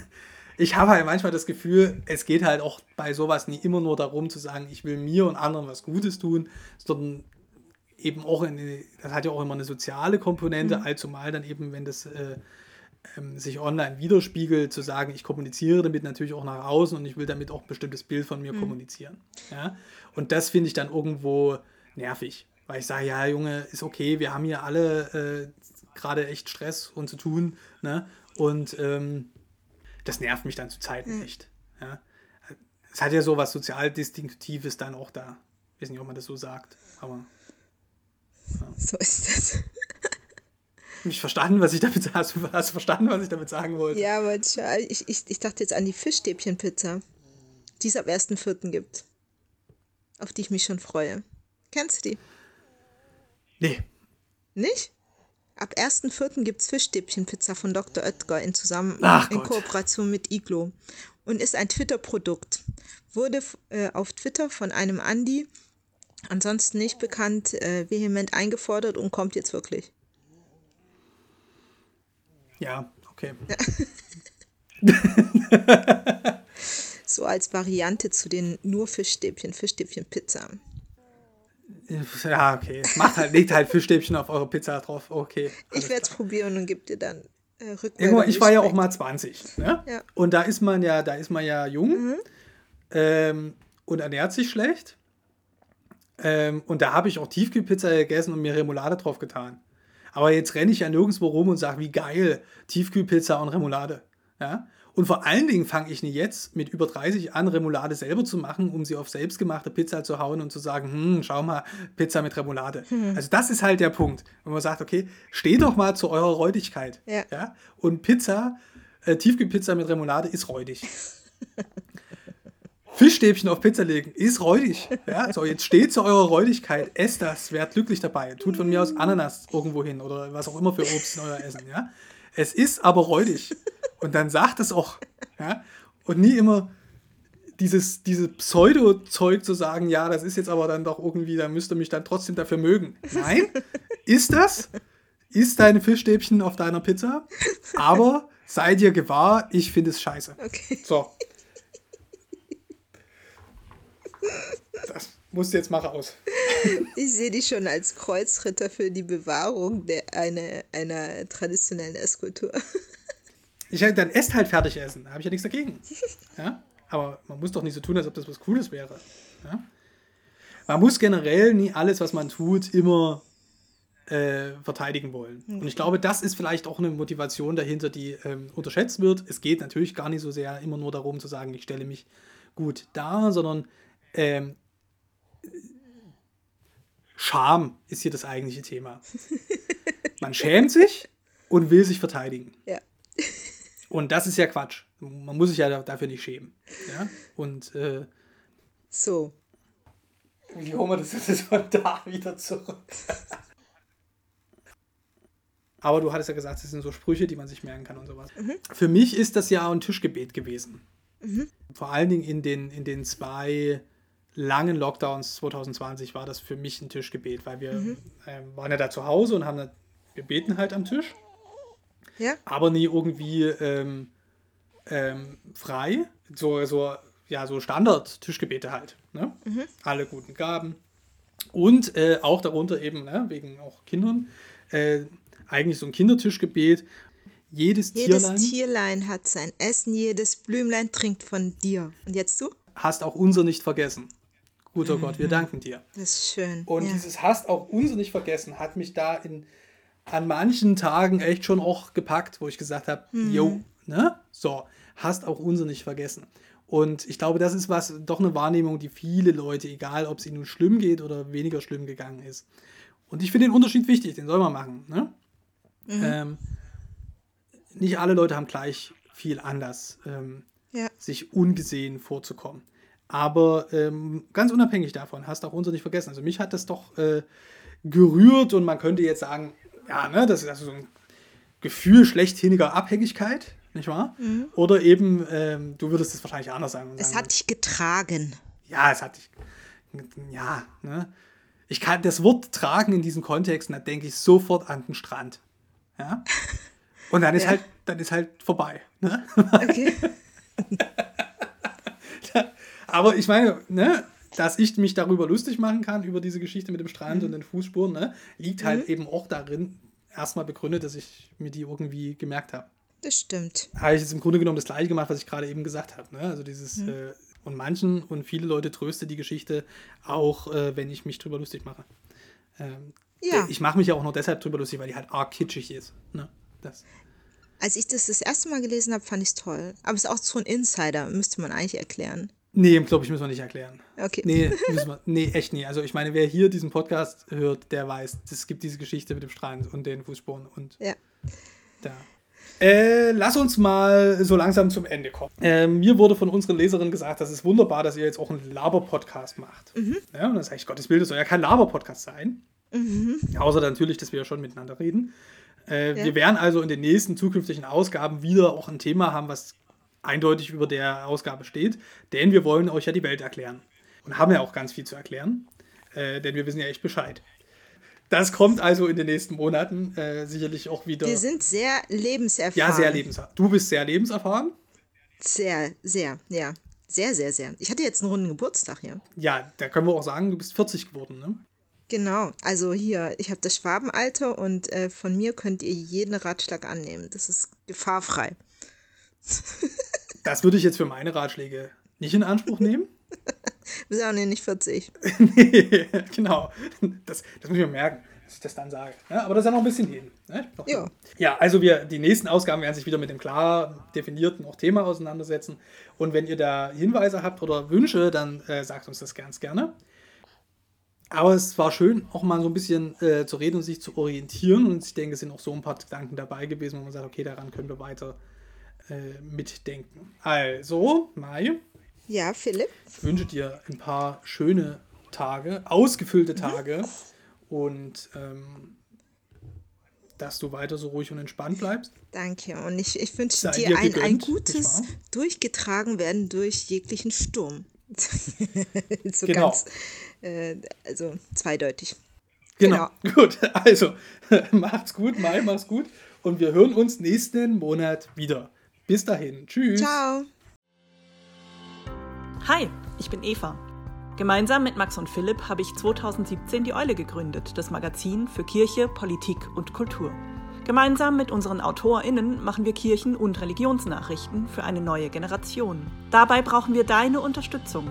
A: ich habe halt manchmal das Gefühl, es geht halt auch bei sowas nie immer nur darum zu sagen, ich will mir und anderen was Gutes tun, sondern eben auch, in, das hat ja auch immer eine soziale Komponente, allzumal dann eben, wenn das äh, ähm, sich online widerspiegelt, zu sagen, ich kommuniziere damit natürlich auch nach außen und ich will damit auch ein bestimmtes Bild von mir kommunizieren. Ja? Und das finde ich dann irgendwo nervig, weil ich sage, ja, Junge, ist okay, wir haben hier alle äh, gerade echt Stress und zu tun, ne? Und ähm, das nervt mich dann zu Zeiten echt. Ja? Es hat ja so was sozial Distinktives dann auch da. Ich weiß nicht, ob man das so sagt, aber
B: So ist das.
A: Mich verstanden, was ich damit hast du hast du verstanden, was ich damit sagen wollte.
B: Ja, aber tja, ich, ich, ich dachte jetzt an die Fischstäbchenpizza, die es ab 1.4. gibt. Auf die ich mich schon freue. Kennst du die?
A: Nee.
B: Nicht? Ab 1.4. gibt es Fischstäbchenpizza von Dr. Oetker in, zusammen,
A: Ach
B: in
A: Gott.
B: Kooperation mit Iglo und ist ein Twitter-Produkt. Wurde äh, auf Twitter von einem Andi, ansonsten nicht bekannt, äh, vehement eingefordert und kommt jetzt wirklich.
A: Ja, okay.
B: So als Variante zu den nur Fischstäbchen, Fischstäbchen-Pizza.
A: Ja, okay. Macht halt, legt halt Fischstäbchen auf eure Pizza drauf. Okay.
B: Ich werde es probieren und gebe dir dann äh, Rückmeldung.
A: ich war ja auch mal 20. Ne?
B: Ja.
A: Und da ist man ja, da ist man ja jung
B: Mhm.
A: ähm, und ernährt sich schlecht. Ähm, und da habe ich auch Tiefkühlpizza gegessen und mir Remoulade drauf getan. Aber jetzt renne ich ja nirgendwo rum und sage, wie geil, Tiefkühlpizza und Remoulade. Ja? Und vor allen Dingen fange ich nicht jetzt mit über 30 an, Remoulade selber zu machen, um sie auf selbstgemachte Pizza zu hauen und zu sagen, hm, schau mal, Pizza mit Remoulade. Also das ist halt der Punkt. Wenn man sagt, okay, steh doch mal zu eurer Räudigkeit.
B: Ja.
A: Ja? Und Pizza, äh, Tiefkühlpizza mit Remoulade ist räudig. Fischstäbchen auf Pizza legen ist räudig. Ja? So, jetzt steht zu eurer Räudigkeit, esst das, werdet glücklich dabei. Tut von mir aus Ananas irgendwo hin oder was auch immer für Obst in euer Essen. Ja? Es ist aber räudig. Und dann sagt es auch. Ja? Und nie immer dieses, dieses Pseudo-Zeug zu sagen, ja, das ist jetzt aber dann doch irgendwie, da müsst ihr mich dann trotzdem dafür mögen. Nein, ist das? Ist deine Fischstäbchen auf deiner Pizza? Aber sei dir gewahr, ich finde es scheiße.
B: Okay.
A: So. Das musst du jetzt mal raus.
B: Ich sehe dich schon als Kreuzritter für die Bewahrung der, eine, einer traditionellen Esskultur.
A: Ich halt dann esst halt fertig essen. Da habe ich ja nichts dagegen. Ja? Aber man muss doch nicht so tun, als ob das was Cooles wäre. Ja? Man muss generell nie alles, was man tut, immer äh, verteidigen wollen. Und ich glaube, das ist vielleicht auch eine Motivation dahinter, die ähm, unterschätzt wird. Es geht natürlich gar nicht so sehr immer nur darum zu sagen, ich stelle mich gut dar, sondern ähm, Scham ist hier das eigentliche Thema. Man schämt sich und will sich verteidigen.
B: Ja.
A: Und das ist ja Quatsch. Man muss sich ja da- dafür nicht schämen. Ja? Und äh,
B: So.
A: wie holen wir das jetzt von da wieder zurück? Aber du hattest ja gesagt, es sind so Sprüche, die man sich merken kann und sowas. Für mich ist das ja ein Tischgebet gewesen. Vor allen Dingen in den, in den zwei langen Lockdowns 2020 war das für mich ein Tischgebet, weil wir mhm. ähm, waren ja da zu Hause und haben da, wir beten halt am Tisch. Ja. Aber nie irgendwie ähm, ähm, frei. So, so, ja, so Standard-Tischgebete halt. Ne? Mhm. Alle guten Gaben. Und äh, auch darunter eben, ne, wegen auch Kindern, äh, eigentlich so ein Kindertischgebet. Jedes,
B: jedes
A: Tierlein,
B: Tierlein hat sein Essen, jedes Blümlein trinkt von dir. Und jetzt du?
A: Hast auch unser nicht vergessen. Guter mhm. Gott, wir danken dir.
B: Das ist schön.
A: Und ja. dieses hast auch unser nicht vergessen hat mich da in, an manchen Tagen echt schon auch gepackt, wo ich gesagt habe, mhm. jo, ne? So, hast auch unser nicht vergessen. Und ich glaube, das ist was, doch eine Wahrnehmung, die viele Leute, egal ob es ihnen nun schlimm geht oder weniger schlimm gegangen ist. Und ich finde den Unterschied wichtig, den soll man machen. Ne? Mhm. Ähm, nicht alle Leute haben gleich viel anders, ähm, ja. sich ungesehen vorzukommen. Aber ähm, ganz unabhängig davon, hast auch unser nicht vergessen. Also mich hat das doch äh, gerührt und man könnte jetzt sagen, ja, ne, das ist also so ein Gefühl schlechthiniger Abhängigkeit, nicht wahr? Mhm. Oder eben, ähm, du würdest es wahrscheinlich anders sagen.
B: Es
A: sagen,
B: hat dich getragen.
A: Ja, es hat dich. Ja, ne? Ich kann das Wort tragen in diesem Kontext, da denke ich sofort an den Strand. Ja. Und dann ist ja. halt, dann ist halt vorbei. Ne? Okay. Aber ich meine, ne, dass ich mich darüber lustig machen kann, über diese Geschichte mit dem Strand mhm. und den Fußspuren, ne, liegt halt mhm. eben auch darin, erstmal begründet, dass ich mir die irgendwie gemerkt habe.
B: Das stimmt.
A: Habe ich jetzt im Grunde genommen das gleiche gemacht, was ich gerade eben gesagt habe. Ne? Also dieses, mhm. äh, und manchen und viele Leute tröste die Geschichte, auch äh, wenn ich mich drüber lustig mache. Ähm, ja. Ich mache mich ja auch nur deshalb drüber lustig, weil die halt arg kitschig ist. Ne? Das.
B: Als ich das das erste Mal gelesen habe, fand ich es toll. Aber es ist auch so ein Insider, müsste man eigentlich erklären.
A: Nee, glaube ich, müssen wir nicht erklären.
B: Okay.
A: Nee, müssen wir, nee, echt nie. Also ich meine, wer hier diesen Podcast hört, der weiß, es gibt diese Geschichte mit dem Strand und den Fußspuren und
B: ja.
A: da. Äh, lass uns mal so langsam zum Ende kommen. Äh, mir wurde von unseren Leserinnen gesagt, das ist wunderbar, dass ihr jetzt auch einen Laber-Podcast macht. Mhm. Ja, und dann sage ich, Gottes Willen, das soll ja kein Laber-Podcast sein. Mhm. Außer natürlich, dass wir ja schon miteinander reden. Äh, ja. Wir werden also in den nächsten zukünftigen Ausgaben wieder auch ein Thema haben, was eindeutig über der Ausgabe steht, denn wir wollen euch ja die Welt erklären. Und haben ja auch ganz viel zu erklären, äh, denn wir wissen ja echt Bescheid. Das kommt also in den nächsten Monaten äh, sicherlich auch wieder.
B: Wir sind sehr lebenserfahren.
A: Ja, sehr lebenserfahren. Du bist sehr lebenserfahren?
B: Sehr, sehr, ja. Sehr, sehr, sehr. Ich hatte jetzt einen runden Geburtstag hier.
A: Ja, da können wir auch sagen, du bist 40 geworden, ne?
B: Genau, also hier, ich habe das Schwabenalter und äh, von mir könnt ihr jeden Ratschlag annehmen. Das ist gefahrfrei.
A: Das würde ich jetzt für meine Ratschläge nicht in Anspruch nehmen.
B: Wir sind auch nicht 40.
A: nee, genau. Das, das muss ich mir merken, dass ich das dann sage. Ja, aber das ist ja noch ein bisschen hin. Ne?
B: Ja.
A: ja, also wir, die nächsten Ausgaben werden sich wieder mit dem klar definierten auch Thema auseinandersetzen. Und wenn ihr da Hinweise habt oder Wünsche, dann äh, sagt uns das ganz gerne. Aber es war schön, auch mal so ein bisschen äh, zu reden und sich zu orientieren. Und ich denke, es sind auch so ein paar Gedanken dabei gewesen, wo man sagt, okay, daran können wir weiter äh, mitdenken. Also, Mai.
B: Ja, Philipp.
A: Ich wünsche dir ein paar schöne Tage, ausgefüllte mhm. Tage mhm. und ähm, dass du weiter so ruhig und entspannt bleibst.
B: Danke. Und ich, ich wünsche dir, dir ein, ein gutes durchgetragen werden durch jeglichen Sturm. so genau. ganz, äh, also zweideutig.
A: Genau. genau. Gut. Also, macht's gut, Mai, mach's gut. Und wir hören uns nächsten Monat wieder. Bis dahin. Tschüss.
B: Ciao.
C: Hi, ich bin Eva. Gemeinsam mit Max und Philipp habe ich 2017 die Eule gegründet, das Magazin für Kirche, Politik und Kultur. Gemeinsam mit unseren AutorInnen machen wir Kirchen- und Religionsnachrichten für eine neue Generation. Dabei brauchen wir deine Unterstützung.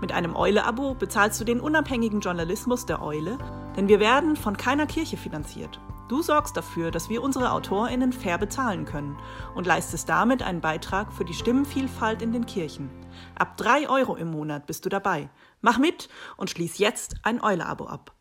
C: Mit einem Eule-Abo bezahlst du den unabhängigen Journalismus der Eule, denn wir werden von keiner Kirche finanziert. Du sorgst dafür, dass wir unsere AutorInnen fair bezahlen können und leistest damit einen Beitrag für die Stimmenvielfalt in den Kirchen. Ab 3 Euro im Monat bist du dabei. Mach mit und schließ jetzt ein Eule-Abo ab.